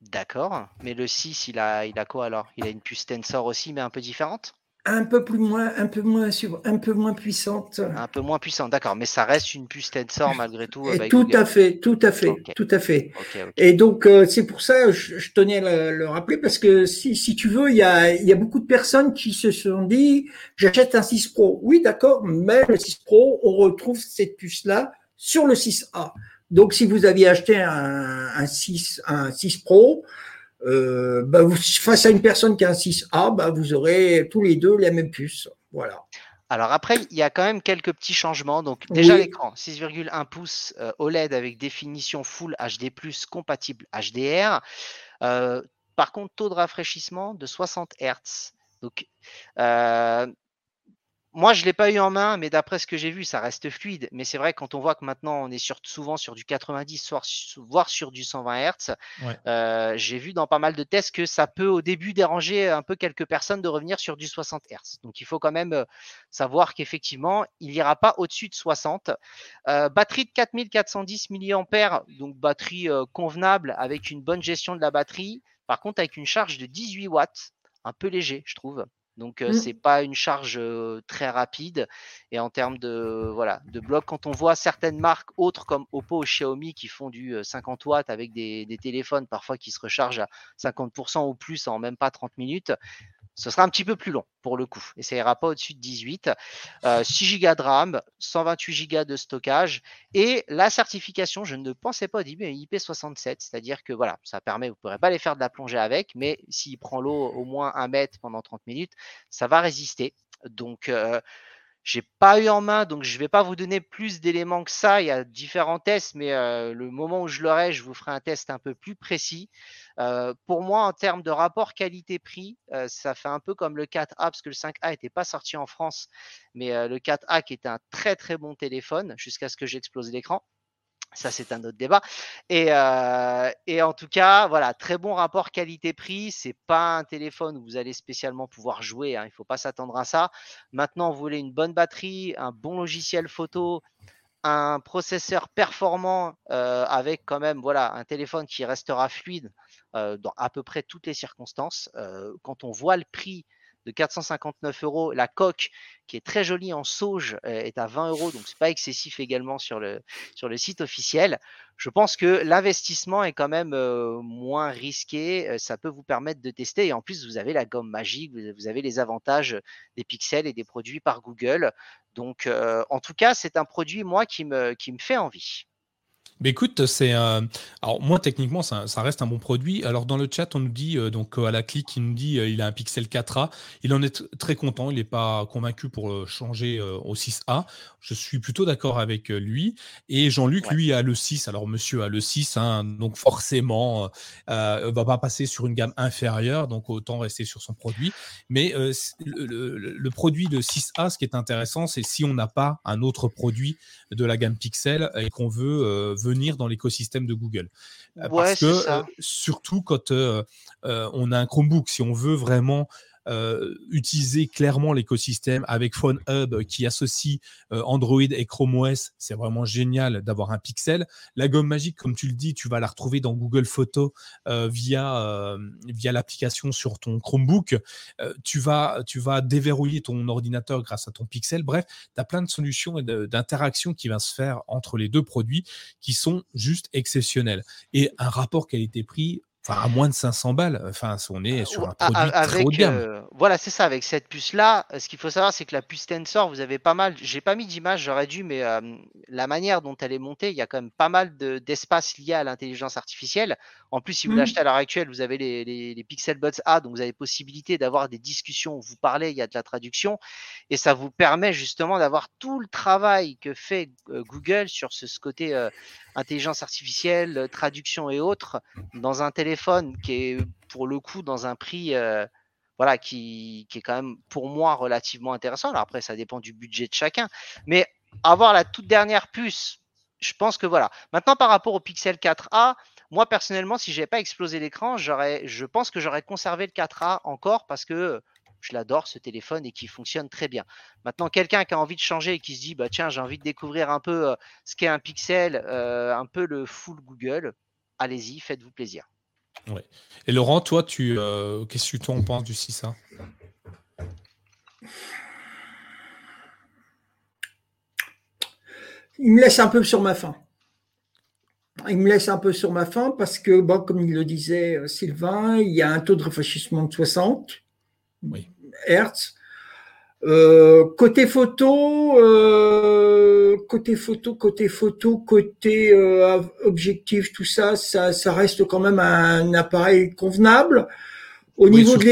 D'accord, mais le 6, il a, il a quoi alors? Il a une puce Tensor aussi, mais un peu différente? Un peu plus moins, un peu moins, un peu moins puissante. Un peu moins puissante, d'accord, mais ça reste une puce Tensor malgré tout. tout à fait, tout à fait, tout à fait. Et donc euh, c'est pour ça, je, je tenais à le, rappeler parce que si, si tu veux, il y a, il y a beaucoup de personnes qui se sont dit, j'achète un 6 Pro. Oui, d'accord, mais le 6 Pro, on retrouve cette puce là sur le 6A. Donc si vous aviez acheté un, un 6, un 6 Pro, euh, bah, face à une personne qui a un 6A, bah, vous aurez tous les deux la même puce. Voilà. Alors après, il y a quand même quelques petits changements. Donc déjà l'écran, 6,1 pouces euh, OLED avec définition Full HD+, compatible HDR. Euh, par contre, taux de rafraîchissement de 60 Hz. Donc moi, je ne l'ai pas eu en main, mais d'après ce que j'ai vu, ça reste fluide. Mais c'est vrai, quand on voit que maintenant, on est sur, souvent sur du 90, voire sur du 120 Hz, euh, j'ai vu dans pas mal de tests que ça peut au début déranger un peu quelques personnes de revenir sur du 60 Hz. Donc, il faut quand même euh, savoir qu'effectivement, il n'ira pas au-dessus de 60. Euh, batterie de 4410 mAh, donc batterie convenable avec une bonne gestion de la batterie. Par contre, avec une charge de 18 watts, un peu léger, je trouve. Donc ce mmh. c'est pas une charge très rapide et en termes de voilà de bloc quand on voit certaines marques autres comme Oppo ou Xiaomi qui font du 50 watts avec des, des téléphones parfois qui se rechargent à 50% ou plus en même pas 30 minutes, ce sera un petit peu plus long pour le coup et ça ira pas au-dessus de 18. 6 Go de RAM, 128 Go de stockage et la certification, je ne pensais pas au début IP67, c'est-à-dire que voilà, ça permet, vous ne pourrez pas les faire de la plongée avec, mais s'il prend l'eau au moins un mètre pendant 30 minutes, ça va résister. Donc euh, j'ai pas eu en main, donc je vais pas vous donner plus d'éléments que ça. Il y a différents tests, mais euh, le moment où je l'aurai, je vous ferai un test un peu plus précis. Euh, pour moi, en termes de rapport qualité-prix, euh, ça fait un peu comme le 4A, parce que le 5A n'était pas sorti en France, mais le 4A qui est un très très bon téléphone jusqu'à ce que j'explose l'écran. Ça, c'est un autre débat. Et, euh, et, en tout cas, voilà, très bon rapport qualité-prix. C'est pas un téléphone où vous allez spécialement pouvoir jouer. Hein, il ne faut pas s'attendre à ça. Maintenant, vous voulez une bonne batterie, un bon logiciel photo, un processeur performant avec quand même voilà un téléphone qui restera fluide dans à peu près toutes les circonstances. quand on voit le prix de 459 euros. La coque, qui est très jolie en sauge, euh, est à 20 euros, donc c'est pas excessif également sur le, site officiel. Je pense que l'investissement est quand même euh, moins risqué. Euh, ça peut vous permettre de tester. Et en plus, vous avez la gomme magique, vous avez les avantages des pixels et des produits par Google. Donc, en tout cas, c'est un produit, moi, qui me, qui me fait envie. Mais écoute, c'est alors moi techniquement ça, reste un bon produit. Alors dans le chat on nous dit euh, donc à la clique il nous dit euh, il a un Pixel 4a, il en est très content, il n'est pas convaincu pour euh, changer au 6a. Je suis plutôt d'accord avec lui et Jean-Luc lui a le 6. Alors monsieur a le 6 hein, donc forcément euh, va pas passer sur une gamme inférieure donc autant rester sur son produit. Mais le, le, produit de 6a ce qui est intéressant c'est si on n'a pas un autre produit de la gamme Pixel et qu'on veut venir dans l'écosystème de Google. Euh, parce que, euh, surtout quand euh, on a un Chromebook, si on veut vraiment utiliser clairement l'écosystème avec Phone Hub qui associe euh, Android et Chrome OS. C'est vraiment génial d'avoir un pixel. La gomme magique, comme tu le dis, tu vas la retrouver dans Google Photos euh, via, via l'application sur ton Chromebook. tu, vas, tu vas déverrouiller ton ordinateur grâce à ton pixel. Bref, tu as plein de solutions et d'interactions qui vont se faire entre les deux produits qui sont juste exceptionnels. Et un rapport qualité-prix Enfin, à moins de 500 balles. Enfin, on est sur un produit très haut de gamme. Euh, voilà, c'est ça. Avec cette puce-là, ce qu'il faut savoir, c'est que la puce Tensor, vous avez pas mal. J'ai pas mis d'image, j'aurais dû, mais la manière dont elle est montée, il y a quand même pas mal d'espace lié à l'intelligence artificielle. En plus, si vous mmh. l'achetez à l'heure actuelle, vous avez les, les, Pixel Buds A, donc vous avez possibilité d'avoir des discussions où vous parlez, il y a de la traduction, et ça vous permet justement d'avoir tout le travail que fait euh, Google sur ce, ce côté euh, intelligence artificielle, traduction et autres dans un téléphone qui est pour le coup dans un prix euh, voilà qui, qui, est quand même pour moi relativement intéressant. Alors après ça dépend du budget de chacun, mais avoir la toute dernière puce, je pense que voilà. Maintenant par rapport au Pixel 4a, moi personnellement si j'avais pas explosé l'écran, j'aurais je pense que j'aurais conservé le 4a encore parce que je l'adore ce téléphone et qui fonctionne très bien. Maintenant, quelqu'un qui a envie de changer et qui se dit bah tiens, j'ai envie de découvrir un peu euh, ce qu'est un pixel, euh, un peu le full Google, allez-y, faites-vous plaisir. Ouais. Et Laurent, toi, tu euh, qu'est-ce que tu en penses du 6A Il me laisse un peu sur ma faim. Il me laisse un peu sur ma faim parce que, bon, comme il le disait Sylvain, il y a un taux de rafraîchissement de 60. Oui. Hertz. Euh, côté photo, euh, côté photo, côté photo, côté euh, objectif, tout ça, ça, reste quand même un appareil convenable. Au niveau de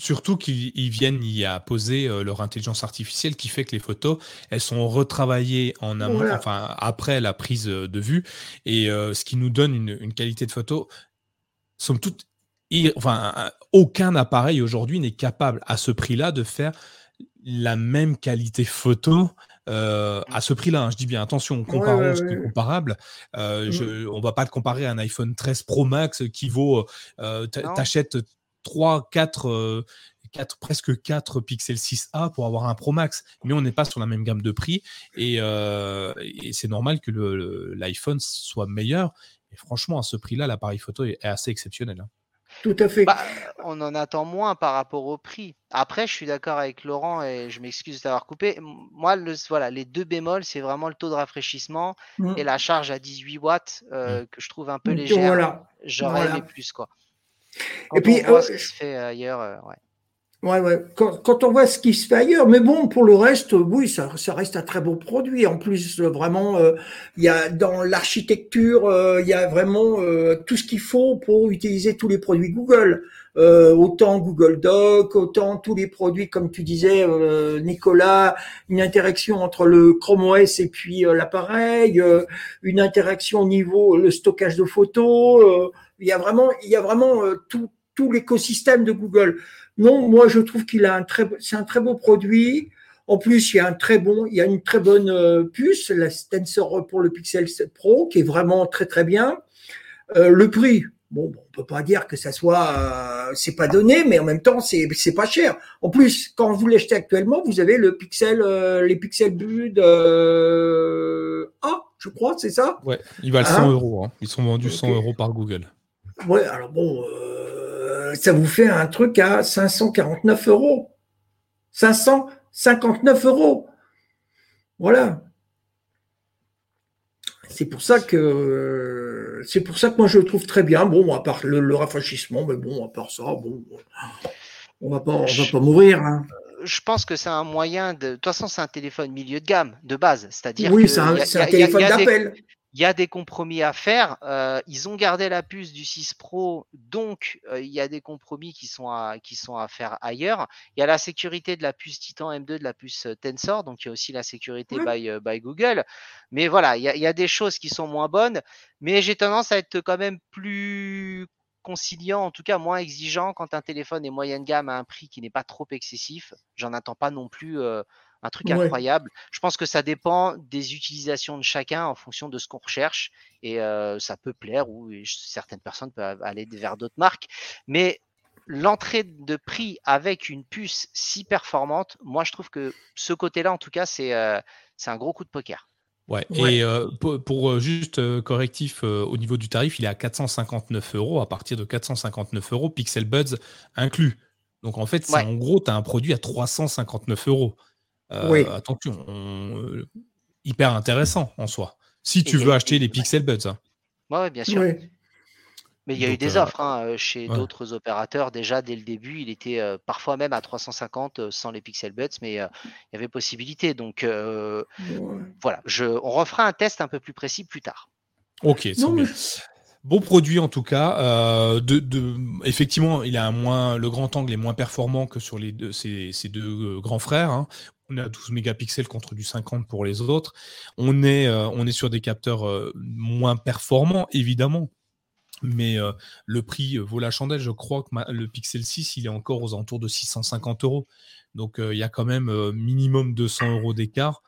surtout qu'ils viennent y poser leur intelligence artificielle qui fait que les photos, elles sont retravaillées en amont, enfin après la prise de vue, et ce qui nous donne une, une qualité de photo, somme toute enfin, aucun appareil aujourd'hui n'est capable à ce prix-là de faire la même qualité photo euh, à ce prix-là. Hein. Je dis bien attention, comparons ce qui est comparable. Euh, mmh. je, on va pas le comparer à un iPhone 13 Pro Max qui vaut, euh, t'achètes 3, 4, 4, presque 4 Pixel 6a pour avoir un Pro Max, mais on n'est pas sur la même gamme de prix et, et c'est normal que l'iPhone soit meilleur. Et franchement, à ce prix-là, l'appareil photo est, assez exceptionnel. Hein. Tout à fait. Bah, on en attend moins par rapport au prix. Après, je suis d'accord avec Laurent et je m'excuse d'avoir coupé. Moi, le, voilà, les deux bémols, c'est vraiment le taux de rafraîchissement mmh. et la charge à 18 watts euh, mmh. que je trouve un peu légère. Voilà. J'aurais aimé plus. Quoi. Et puis, on voit ce euh, qui se fait ailleurs, euh, ouais. Ouais, ouais. Quand, on voit ce qui se fait ailleurs, mais bon, pour le reste, oui, ça, ça reste un très beau produit. En plus, vraiment, euh, il y a dans l'architecture, euh, il y a vraiment euh, tout ce qu'il faut pour utiliser tous les produits Google. Autant Google Doc, autant tous les produits, comme tu disais, Nicolas, une interaction entre le Chrome OS et puis l'appareil, une interaction au niveau le stockage de photos. il y a vraiment, il y a vraiment tout, tout l'écosystème de Google. Non, moi je trouve qu'il a un très, c'est un très beau produit. En plus, il y a un très bon, il y a une très bonne euh, puce, la Tensor pour le Pixel 7 Pro, qui est vraiment très très bien. Euh, le prix, Bon, on peut pas dire que ça soit, euh, c'est pas donné, mais en même temps, c'est c'est pas cher. En plus, quand vous l'achetez actuellement, vous avez le Pixel, euh, les Pixel Bud euh, A, je crois, c'est ça? Ouais, ils valent 100 Hein? euros. hein. Ils sont vendus 100 Ok. euros par Google. Ouais, alors bon, euh, ça vous fait un truc à 549 euros. 559 euros. Voilà. C'est pour ça que c'est pour ça que moi je le trouve très bien. Bon, à part le, le rafraîchissement, mais bon, à part ça, bon, on va pas, on va pas mourir. hein. Je pense que c'est un moyen de. De toute façon, c'est un téléphone milieu de gamme de base, c'est-à-dire Oui, c'est un, téléphone d'appel. Il y a des compromis à faire. Euh, ils ont gardé la puce du 6 Pro, donc euh, il y a des compromis qui sont, à, qui sont à faire ailleurs. Il y a la sécurité de la puce Titan M2, de la puce euh, Tensor, donc il y a aussi la sécurité by, by Google. Mais voilà, il y, a, il y a des choses qui sont moins bonnes, mais j'ai tendance à être quand même plus conciliant, en tout cas moins exigeant quand un téléphone est moyenne gamme à un prix qui n'est pas trop excessif. J'en attends pas non plus euh, un truc Ouais. incroyable. Je pense que ça dépend des utilisations de chacun en fonction de ce qu'on recherche et euh, ça peut plaire ou certaines personnes peuvent aller vers d'autres marques. Mais l'entrée de prix avec une puce si performante, moi je trouve que ce côté-là en tout cas c'est euh, c'est un gros coup de poker. Ouais. Ouais. Et euh, pour, pour, juste euh, correctif euh, au niveau du tarif, il est à 459 euros à partir de 459 euros, Pixel Buds inclus. Donc en fait, Ouais. en gros, tu as un produit à 359 euros. Euh, Oui. Attention, on- euh, hyper intéressant en soi. Si tu veux eu- acheter les. Pixel Buds. hein. Ouais, bien sûr. Mais il y a eu des euh, offres hein, chez ouais. d'autres opérateurs déjà dès le début. Il était euh, parfois même à 350 euh, sans les Pixel Buds, mais euh, il y avait possibilité. Donc euh, Ouais. voilà, je, on refera un test un peu plus précis plus tard. Ok, c'est Non, mais Bon produit en tout cas. euh, effectivement, il a un moins, le grand angle est moins performant que sur deux, ces deux euh, grands frères. hein. On est à 12 mégapixels contre du 50 pour les autres. On est, euh, sur des capteurs moins performants, évidemment. Mais le prix vaut la chandelle. Je crois que le Pixel 6, il est encore aux alentours de 650 euros. Donc il y a quand même minimum 200 euros d'écart.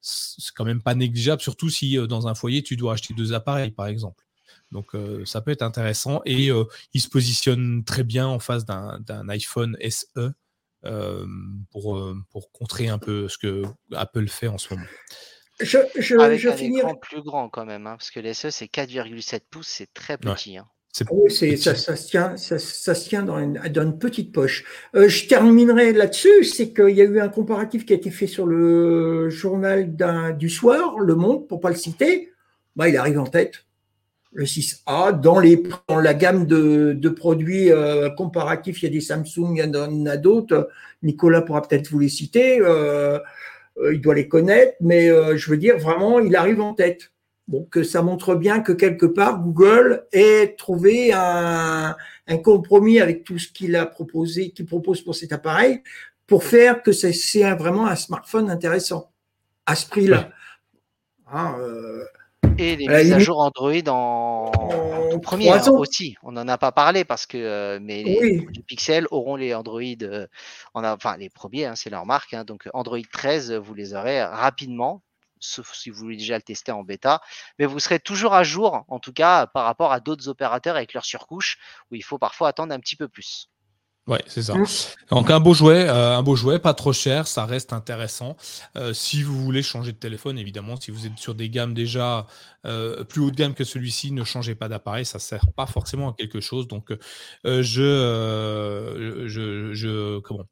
C'est quand même pas négligeable, surtout si dans un foyer, tu dois acheter deux appareils, par exemple. Donc euh, ça peut être intéressant et euh, il se positionne très bien en face d'un iPhone SE euh, pour, euh, pour contrer un peu ce que Apple fait en ce moment. je, je, Avec je un finirai. écran plus grand quand même, hein, parce que l'SE c'est 4,7 pouces, c'est très Ouais. petit. hein. Oui, ça, ça se tient, ça, ça se tient dans, une, dans une petite poche. Euh, je terminerai là-dessus, c'est qu'il y a eu un comparatif qui a été fait sur le journal du soir, Le Monde, pour pas le citer. Bah, il arrive en tête, le 6A, dans, les, dans la gamme de, de produits euh, comparatifs. Il y a des Samsung, il y en a d'autres. Nicolas pourra peut-être vous les citer. Euh, euh, il doit les connaître, mais euh, je veux dire, vraiment, il arrive en tête. Donc, ça montre bien que quelque part, Google ait trouvé un, un compromis avec tout ce qu'il a proposé, qu'il propose pour cet appareil, pour faire que c'est vraiment un smartphone intéressant à ce prix-là. Hein, Et les mises à jour Android en, en tout premier hein, aussi. On n'en a pas parlé parce que euh, mais les Oui. Pixel auront les Android, euh, a- enfin les premiers, hein, c'est leur marque. hein, donc Android 13, vous les aurez rapidement, sauf si vous voulez déjà le tester en bêta. Mais vous serez toujours à jour, en tout cas par rapport à d'autres opérateurs avec leur surcouche, où il faut parfois attendre un petit peu plus. Ouais, c'est ça. Mm. Donc un beau jouet, euh, un beau jouet, pas trop cher, ça reste intéressant. Euh, si vous voulez changer de téléphone, évidemment, si vous êtes sur des gammes déjà euh, plus haut de gamme que celui-ci, ne changez pas d'appareil, ça sert pas forcément à quelque chose. Donc euh, je, euh, je, je, comment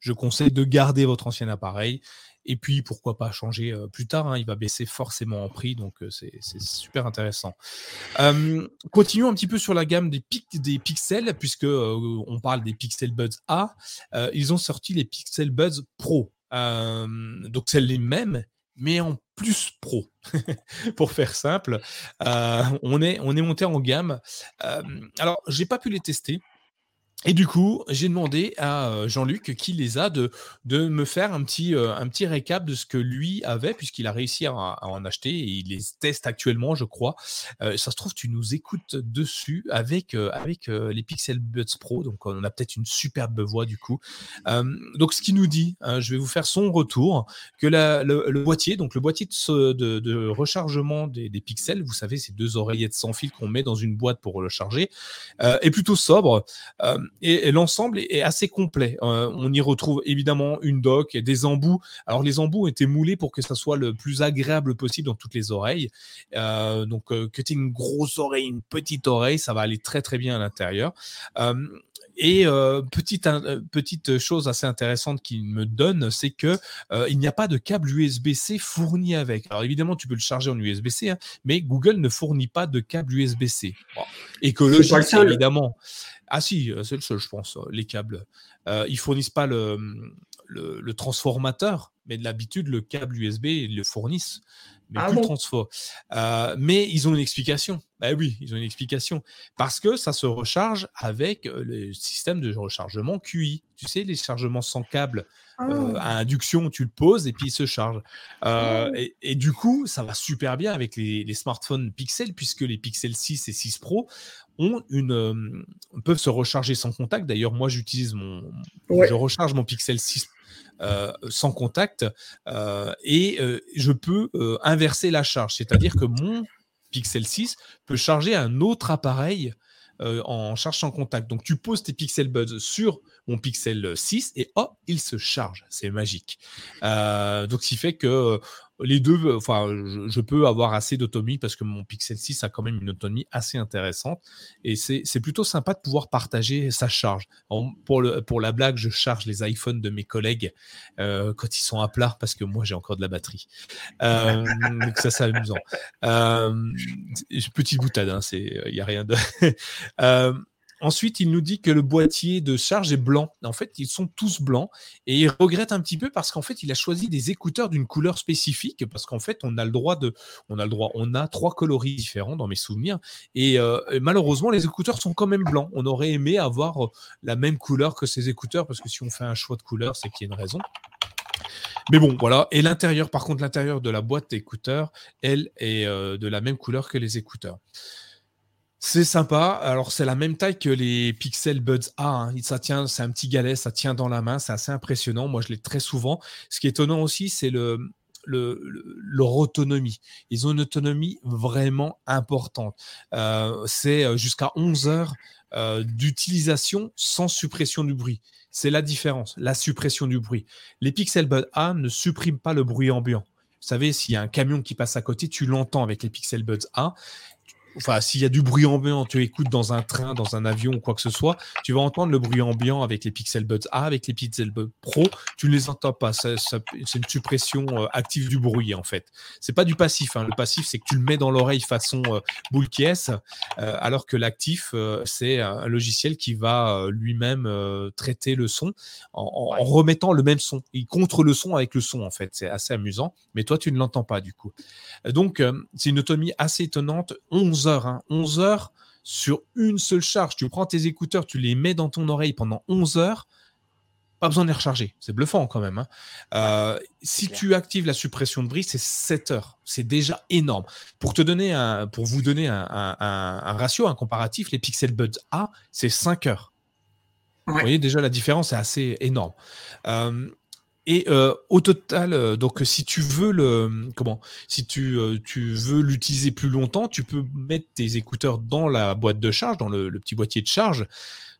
Je conseille de garder votre ancien appareil. Et puis, pourquoi pas changer plus tard hein, Il va baisser forcément en prix, donc c'est super intéressant. Continuons un petit peu sur la gamme des, pixels, puisque on parle des Pixel Buds A. Ils ont sorti les Pixel Buds Pro. Donc, c'est les mêmes, mais en plus pro. Pour faire simple, Euh, on, est, on est monté en gamme. Alors, j'ai pas pu les tester. Et du coup, j'ai demandé à euh, Jean-Luc, qui les a, de, de me faire un petit, euh, un petit récap de ce que lui avait, puisqu'il a réussi à, en acheter et il les teste actuellement, je crois. Euh, ça se trouve, tu nous écoutes dessus avec, avec les Pixel Buds Pro, donc on a peut-être une superbe voix du coup. donc, ce qu'il nous dit, hein, je vais vous faire son retour, que le, boîtier, donc le boîtier de, de, rechargement des, des, pixels, vous savez, ces deux oreillettes sans fil qu'on met dans une boîte pour le charger, est plutôt sobre et, l'ensemble est, assez complet. Euh, on y retrouve évidemment une dock et des embouts. Alors les embouts ont été moulés pour que ça soit le plus agréable possible dans toutes les oreilles. Euh, donc euh, que tu aies une grosse oreille, une petite oreille, ça va aller très très bien à l'intérieur. Et petite, petite chose assez intéressante qu'il me donne, c'est que il n'y a pas de câble USB-C fourni avec. Alors évidemment, tu peux le charger en USB-C, hein, mais Google ne fournit pas de câble USB-C. Écologique, évidemment. Ah si, euh, c'est le seul, je pense, euh, les câbles. Euh, ils fournissent pas le, le, transformateur, mais de l'habitude, le câble USB, ils le fournissent, mais ah plus transfo. Euh, mais ils ont une explication. Ben oui, ils ont une explication. Parce que ça se recharge avec le système de rechargement QI. Tu sais, les chargements sans câble ah. à induction, tu le poses et puis il se charge. Ah et, du coup, ça va super bien avec les, les, smartphones Pixel, puisque les Pixel 6 et 6 Pro ont une, euh, peuvent se recharger sans contact. D'ailleurs, moi, j'utilise mon, je recharge mon Pixel 6 euh, sans contact euh, et je peux inverser la charge, c'est-à-dire que mon Pixel 6 peut charger un autre appareil en charge sans contact. Donc, tu poses tes Pixel Buds sur mon Pixel 6 et hop, il se charge. C'est magique. donc, ce qui fait que les deux, euh, enfin, je, peux avoir assez d'autonomie parce que mon Pixel 6 a quand même une autonomie assez intéressante et c'est plutôt sympa de pouvoir partager sa charge. pour, le, pour la blague, je charge les iPhones de mes collègues euh, quand ils sont à plat parce que moi j'ai encore de la batterie. Euh, donc ça, c'est amusant. petite boutade, hein, il n'y a rien de. Ensuite, il nous dit que le boîtier de charge est blanc. En fait, ils sont tous blancs et il regrette un petit peu parce qu'en fait, il a choisi des écouteurs d'une couleur spécifique parce qu'en fait, on a le droit de, on a le droit, on a trois coloris différents dans mes souvenirs et, euh, malheureusement, les écouteurs sont quand même blancs. On aurait aimé avoir euh, la même couleur que ces écouteurs parce que si on fait un choix de couleur, c'est qu'il y a une raison. Mais bon, voilà. Et l'intérieur, par contre, l'intérieur de la boîte d'écouteurs, elle est euh, de la même couleur que les écouteurs. C'est sympa. Alors, c'est la même taille que les Pixel Buds A. Hein. Ça tient, c'est un petit galet, ça tient dans la main. C'est assez impressionnant. Moi, je l'ai très souvent. Ce qui est étonnant aussi, c'est le, leur autonomie. Ils ont une autonomie vraiment importante. Euh, c'est euh, jusqu'à 11 heures euh, d'utilisation sans suppression du bruit. C'est la différence, la suppression du bruit. Les Pixel Buds A ne suppriment pas le bruit ambiant. Vous savez, s'il y a un camion qui passe à côté, tu l'entends avec les Pixel Buds A enfin, s'il y a du bruit ambiant, tu écoutes dans un train, dans un avion ou quoi que ce soit, tu vas entendre le bruit ambiant avec les Pixel Buds A, avec les Pixel Buds Pro, tu ne les entends pas. c'est une suppression euh, active du bruit, en fait. C'est pas du passif. Hein. Le passif, c'est que tu le mets dans l'oreille façon euh, boule qui est, euh, alors que l'actif, c'est un logiciel qui va lui-même traiter le son en, remettant le même son. Il contre le son avec le son, en fait. C'est assez amusant, mais toi, tu ne l'entends pas, du coup. Donc, c'est une autonomie assez étonnante. 11 heures. 11 hein. heures sur une seule charge. Tu prends tes écouteurs, tu les mets dans ton oreille pendant 11 heures. Pas besoin de les recharger. C'est bluffant quand même. Hein. Euh, si tu actives la suppression de bruit, c'est 7 heures. C'est déjà énorme. Pour, te donner un, pour vous donner un, ratio, un comparatif, les Pixel Buds A, c'est 5 heures. Vous voyez déjà la différence est assez énorme. Euh, et euh, au total, euh, donc si tu veux le comment, si tu, euh, tu veux l'utiliser plus longtemps, tu peux mettre tes écouteurs dans la boîte de charge, dans le, petit boîtier de charge.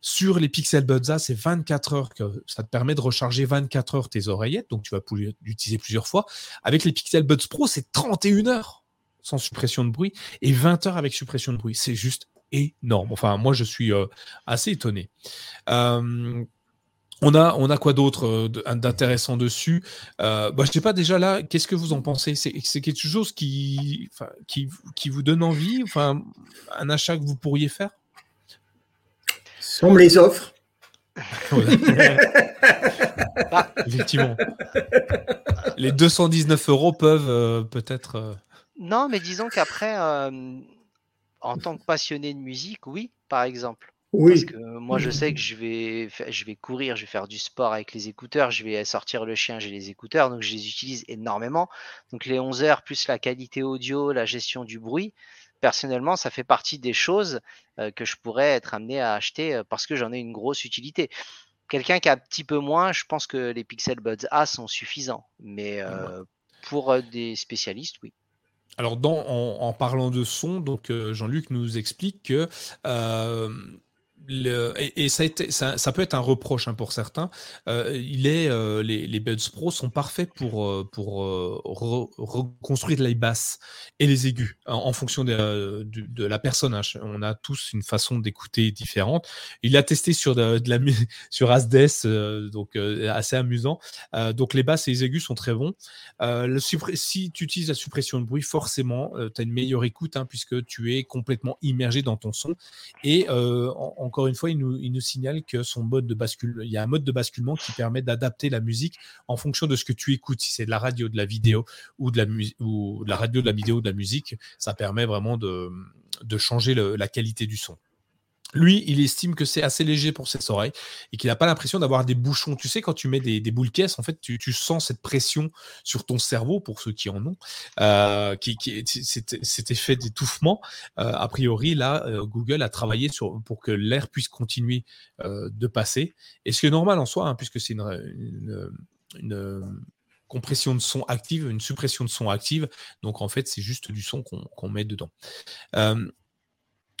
Sur les Pixel Buds A, c'est 24 heures que ça te permet de recharger 24 heures tes oreillettes, donc tu vas pouvoir l'utiliser plusieurs fois. Avec les Pixel Buds Pro, c'est 31 heures sans suppression de bruit et 20 heures avec suppression de bruit. C'est juste énorme. Enfin, moi, je suis assez étonné. On a, on a quoi d'autre euh, d'intéressant dessus? Euh, bah, Je ne sais pas déjà là, qu'est-ce que vous en pensez? C'est quelque chose qui, qui, qui, vous donne envie? Enfin, Un achat que vous pourriez faire? On me les offre. Effectivement. Les 219 euros peuvent euh, peut-être. Non, mais disons qu'après, en tant que passionné de musique, oui, par exemple. Oui. Parce que moi, je sais que je vais, je vais courir, je vais faire du sport avec les écouteurs, je vais sortir le chien, j'ai les écouteurs, donc je les utilise énormément. Donc les 11 heures plus la qualité audio, la gestion du bruit, personnellement, ça fait partie des choses que je pourrais être amené à acheter parce que j'en ai une grosse utilité. Quelqu'un qui a un petit peu moins, je pense que les Pixel Buds A sont suffisants. Mais pour des spécialistes, oui. Alors, en, parlant de son, donc Jean-Luc nous explique que et, ça, peut être un reproche hein, pour certains. Euh, il est, euh, les, Buds Pro sont parfaits pour, euh, reconstruire les basses et les aigus en, fonction de, la personne. Hein. On a tous une façon d'écouter différente. Il l'a testé sur Asdes, donc assez amusant. donc les basses et les aigus sont très bons. Si tu utilises la suppression de bruit, forcément, tu as une meilleure écoute hein, puisque tu es complètement immergé dans ton son. Et en encore une fois, il nous, signale que son mode de bascule, il y a un mode de basculement qui permet d'adapter la musique en fonction de ce que tu écoutes. Si c'est de la radio, de la vidéo ou de la, ou de la radio, de la vidéo, de la musique, ça permet vraiment de, changer la qualité du son. Lui, il estime que c'est assez léger pour ses oreilles et qu'il n'a pas l'impression d'avoir des bouchons. Tu sais, quand tu mets des, boules caisses, en fait, tu, sens cette pression sur ton cerveau, pour ceux qui en ont, euh, qui, cet, effet d'étouffement. Euh, a priori, là, euh, Google a travaillé pour que l'air puisse continuer de passer. Et ce qui est normal en soi, hein, puisque c'est une, compression de son active, une suppression de son active. Donc en fait, c'est juste du son qu'on met dedans.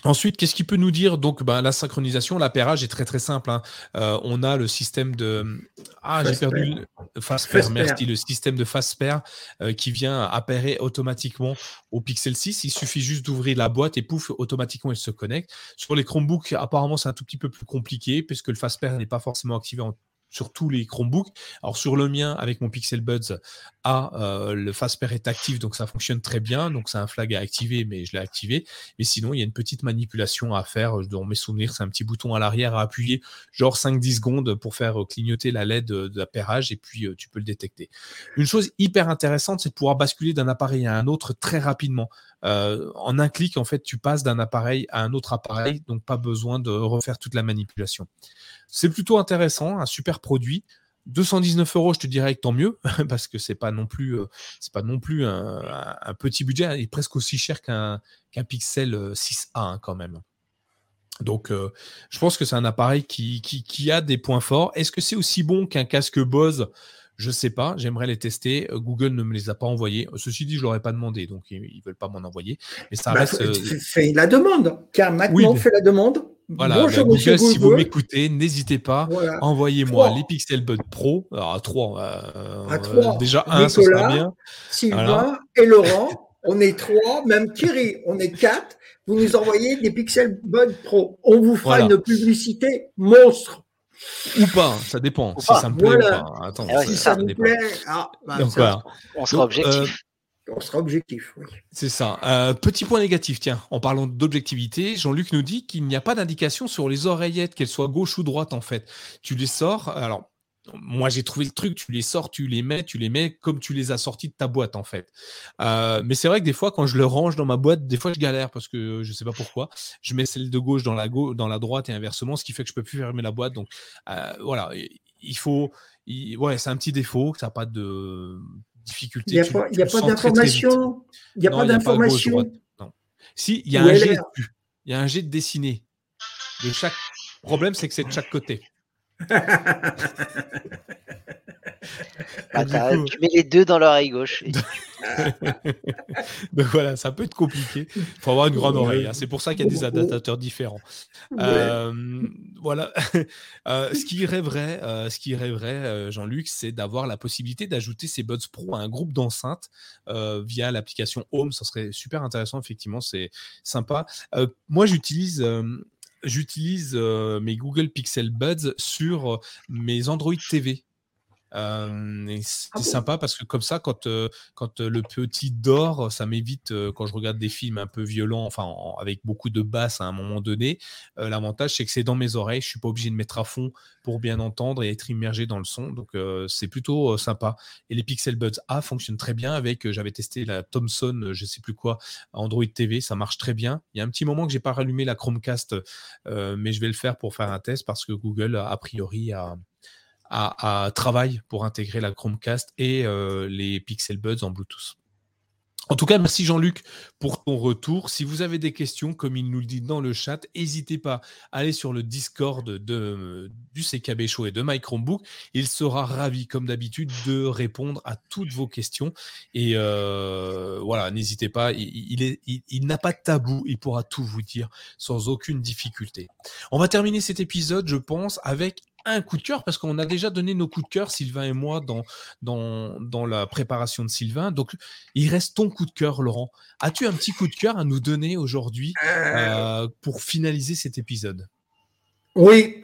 Ensuite, qu'est-ce qu'il peut nous dire? Donc, ben, la synchronisation, l'appairage est très très simple. Hein. Euh, on a le système de ah j'ai perdu le Fastpair, merci le système de Fastpair euh, qui vient appairer automatiquement au Pixel 6. Il suffit juste d'ouvrir la boîte et pouf automatiquement il se connecte. Sur les Chromebooks, apparemment c'est un tout petit peu plus compliqué puisque le Fastpair n'est pas forcément activé en sur tous les Chromebooks. Alors sur le mien, avec mon Pixel Buds A, euh, le Fastpair est actif, donc ça fonctionne très bien. Donc c'est un flag à activer, mais je l'ai activé. Mais sinon, il y a une petite manipulation à faire. Dans mes souvenirs, c'est un petit bouton à l'arrière à appuyer, genre 5-10 secondes pour faire clignoter la LED de, l'appairage et puis euh, tu peux le détecter. Une chose hyper intéressante, c'est de pouvoir basculer d'un appareil à un autre très rapidement. Euh, en un clic, en fait, tu passes d'un appareil à un autre appareil, donc pas besoin de refaire toute la manipulation. C'est plutôt intéressant, un super produit. 219 euros, je te dirais que tant mieux, parce que c'est pas non plus, euh, c'est pas non plus un, petit budget, il est presque aussi cher qu'un Pixel 6A euh, hein, quand même. Donc, je pense que c'est un appareil qui, qui, a des points forts. Est-ce que c'est aussi bon qu'un casque Bose? Je sais pas, j'aimerais les tester. Euh, Google ne me les a pas envoyés. Ceci dit, je leur ai pas demandé, donc ils, ne veulent pas m'en envoyer. Mais ça bah, reste. Euh, fais la demande. Car maintenant, fais la demande. Voilà, Bonjour, bah, Google, si vous m'écoutez, n'hésitez pas, envoyez-moi les Pixel Buds Pro. Alors à 3, euh, déjà un, ce sera bien. Sylvain et Laurent, on est trois, même Thierry, on est quatre. Vous nous envoyez des Pixel Buds Pro. On vous fera une publicité monstre. Ou pas, ça dépend. si ça me plaît ou pas. Attends, ah si ça, me plaît, ah, bah, on sera objectif. Euh, on sera objectif. C'est ça. Euh, petit point négatif, tiens, en parlant d'objectivité, Jean-Luc nous dit qu'il n'y a pas d'indication sur les oreillettes, qu'elles soient gauche ou droite en fait. Tu les sors, alors moi j'ai trouvé le truc, tu les sors, tu les mets, tu les mets comme tu les as sortis de ta boîte en fait. Euh, mais c'est vrai que des fois quand je le range dans ma boîte, des fois je galère parce que je sais pas pourquoi. Je mets celle de gauche dans la droite et inversement, ce qui fait que je peux plus fermer la boîte. Donc euh, voilà, ouais, c'est un petit défaut, ça n'a pas de difficulté. Il n'y a, pas, d'information. Il n'y a pas d'information. Si, il y a un jet, il y a un jet de dessiné de chaque. problème, c'est que c'est de chaque côté. Bah, tu mets les deux dans l'oreille gauche. Donc voilà, ça peut être compliqué. Il faut avoir une grande oreille. Hein. C'est pour ça qu'il y a des adaptateurs différents. Euh, voilà. Euh, ce qui rêverait, euh, ce qui rêverait Jean-Luc, c'est d'avoir la possibilité d'ajouter ces Buds Pro à un groupe d'enceintes via l'application Home. Ça serait super intéressant, effectivement. C'est sympa. moi, j'utilise j'utilise mes Google Pixel Buds sur mes Android TV. Euh, c'est ah sympa parce que comme ça, quand, euh, quand le petit dort, ça m'évite, quand je regarde des films un peu violents, enfin avec beaucoup de basses à un moment donné, l'avantage c'est que c'est dans mes oreilles, je suis pas obligé de mettre à fond pour bien entendre et être immergé dans le son. Donc c'est plutôt sympa. Et les Pixel Buds A fonctionnent très bien avec, j'avais testé la Thomson, je sais plus quoi, Android TV, ça marche très bien. Il y a un petit moment que j'ai pas rallumé la Chromecast, mais je vais le faire pour faire un test parce que Google a priori a à, travail pour intégrer la Chromecast et euh, les Pixel Buds en Bluetooth. En tout cas, merci Jean-Luc pour ton retour. Si vous avez des questions, comme il nous le dit dans le chat, n'hésitez pas à aller sur le Discord de, du CKB Show et de My Chromebook. Il sera ravi, comme d'habitude, de répondre à toutes vos questions. Et euh, voilà, n'hésitez pas. Il n'a pas de tabou. Il pourra tout vous dire sans aucune difficulté. On va terminer cet épisode, je pense, avec un coup de cœur parce qu'on a déjà donné nos coups de cœur, Sylvain et moi, dans, dans, dans la préparation de Sylvain. Donc, il reste ton coup de cœur, Laurent. As-tu un petit coup de cœur à nous donner aujourd'hui euh. Euh, pour finaliser cet épisode? Oui,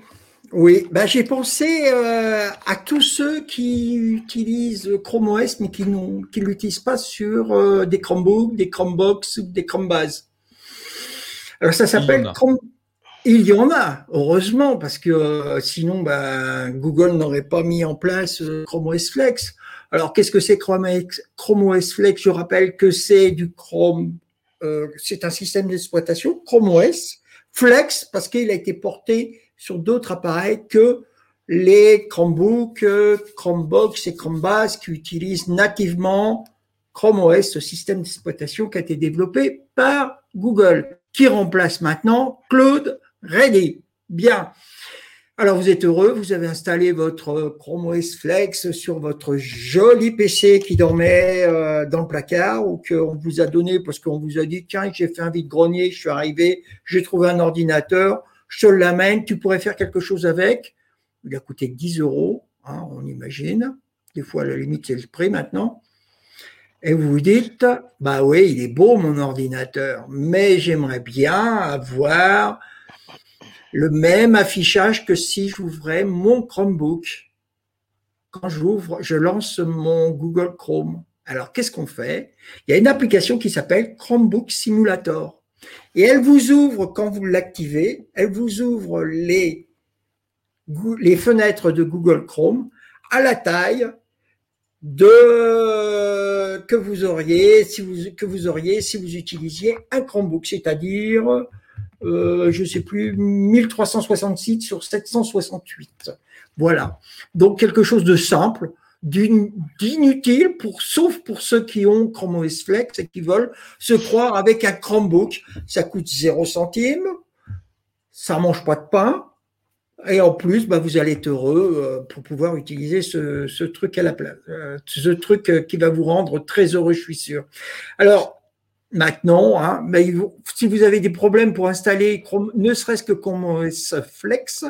oui. Ben, J'ai pensé euh, à tous ceux qui utilisent Chrome OS mais qui ne qui l'utilisent pas sur des Chromebooks, des Chromebox ou des Chromebase. Alors, ça s'appelle Chrome. Il y en a, heureusement, parce que euh, sinon, ben, Google n'aurait pas mis en place euh, Chrome OS Flex. Alors, qu'est-ce que c'est Chrome, OS Flex? Je rappelle que c'est du Chrome, euh, c'est un système d'exploitation Chrome OS Flex parce qu'il a été porté sur d'autres appareils que les Chromebooks, Chromebox et Chromebase qui utilisent nativement Chrome OS, ce système d'exploitation qui a été développé par Google, qui remplace maintenant Claude Ready. Bien. Alors vous êtes heureux, vous avez installé votre Chrome OS Flex sur votre joli PC qui dormait euh, dans le placard ou qu'on vous a donné parce qu'on vous a dit tiens j'ai fait un vide-grenier, je suis arrivé, j'ai trouvé un ordinateur, je te l'amène, tu pourrais faire quelque chose avec. Il a coûté 10 euros, hein, on imagine. Des fois à la limite c'est le prix maintenant. Et vous vous dites, bah oui, il est beau mon ordinateur, mais j'aimerais bien avoir le même affichage que si j'ouvrais mon Chromebook. Quand j'ouvre, je lance mon Google Chrome. Alors, qu'est-ce qu'on fait? Il y a une application qui s'appelle Chromebook Simulator. Et elle vous ouvre, quand vous l'activez, elle vous ouvre les, fenêtres de Google Chrome à la taille que vous auriez si vous que vous auriez si vous utilisiez un Chromebook, c'est-à-dire euh, je sais plus, 1366 sur 768. Voilà. Donc quelque chose de simple, d'inutile, pour, sauf pour ceux qui ont Chrome OS Flex et qui veulent se croire avec un Chromebook. Ça coûte 0 centime, ça mange pas de pain, et en plus, bah, vous allez être heureux euh, pour pouvoir utiliser ce, ce truc à la place, euh, ce truc qui va vous rendre très heureux, je suis sûr. Alors, maintenant, hein, mais si vous avez des problèmes pour installer ne serait-ce que Chrome OS Flex,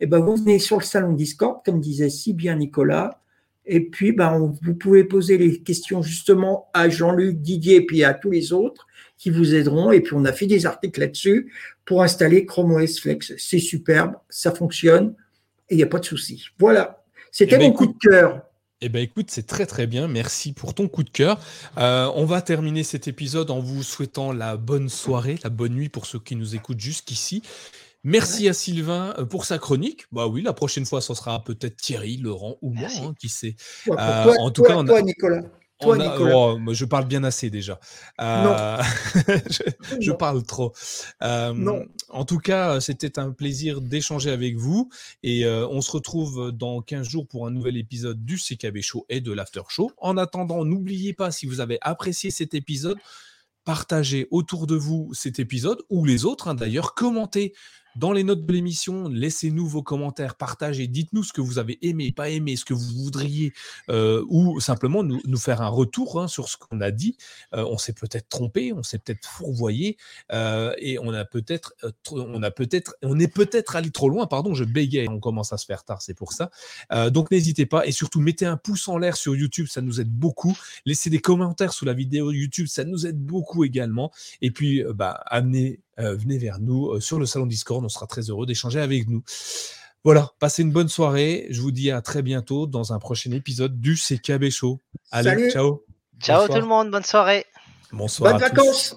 eh ben vous venez sur le salon Discord, comme disait si bien Nicolas, et puis ben, vous pouvez poser les questions justement à Jean-Luc, Didier et puis à tous les autres qui vous aideront. Et puis on a fait des articles là-dessus pour installer Chrome OS Flex. C'est superbe, ça fonctionne et il n'y a pas de souci. Voilà, c'était eh ben, mon coup de cœur. Eh bien, écoute, c'est très très bien. Merci pour ton coup de cœur. Euh, on va terminer cet épisode en vous souhaitant la bonne soirée, la bonne nuit pour ceux qui nous écoutent jusqu'ici. Merci à Sylvain euh, pour sa chronique. Bah oui, la prochaine fois, ce sera peut-être Thierry, Laurent ou moi, hein, qui sait. Euh, en tout cas, on a... Nicolas. Oh, je parle bien assez déjà. Euh, je, parle trop. Euh, en tout cas, c'était un plaisir d'échanger avec vous et euh, on se retrouve dans 15 jours pour un nouvel épisode du CKB Show et de l'After Show. En attendant, n'oubliez pas, si vous avez apprécié cet épisode, partagez autour de vous cet épisode ou les autres hein, d'ailleurs, commentez dans les notes de l'émission, laissez-nous vos commentaires, partagez, dites-nous ce que vous avez aimé, pas aimé, ce que vous voudriez, euh, ou simplement nous, faire un retour hein, sur ce qu'on a dit. Euh, on s'est peut-être trompé, on s'est peut-être fourvoyé, euh, et on a peut-être, on est peut-être allé trop loin. Pardon, je bégaye, on commence à se faire tard, c'est pour ça. donc n'hésitez pas, et surtout mettez un pouce en l'air sur YouTube, ça nous aide beaucoup. Laissez des commentaires sous la vidéo YouTube, ça nous aide beaucoup également. Et puis, bah, amenez euh, venez vers nous euh, sur le salon Discord. On sera très heureux d'échanger avec nous. Voilà, passez une bonne soirée. Je vous dis à très bientôt dans un prochain épisode du CKB Show. Allez, ciao. Ciao tout le monde, bonne soirée. Bonsoir. Bonnes vacances.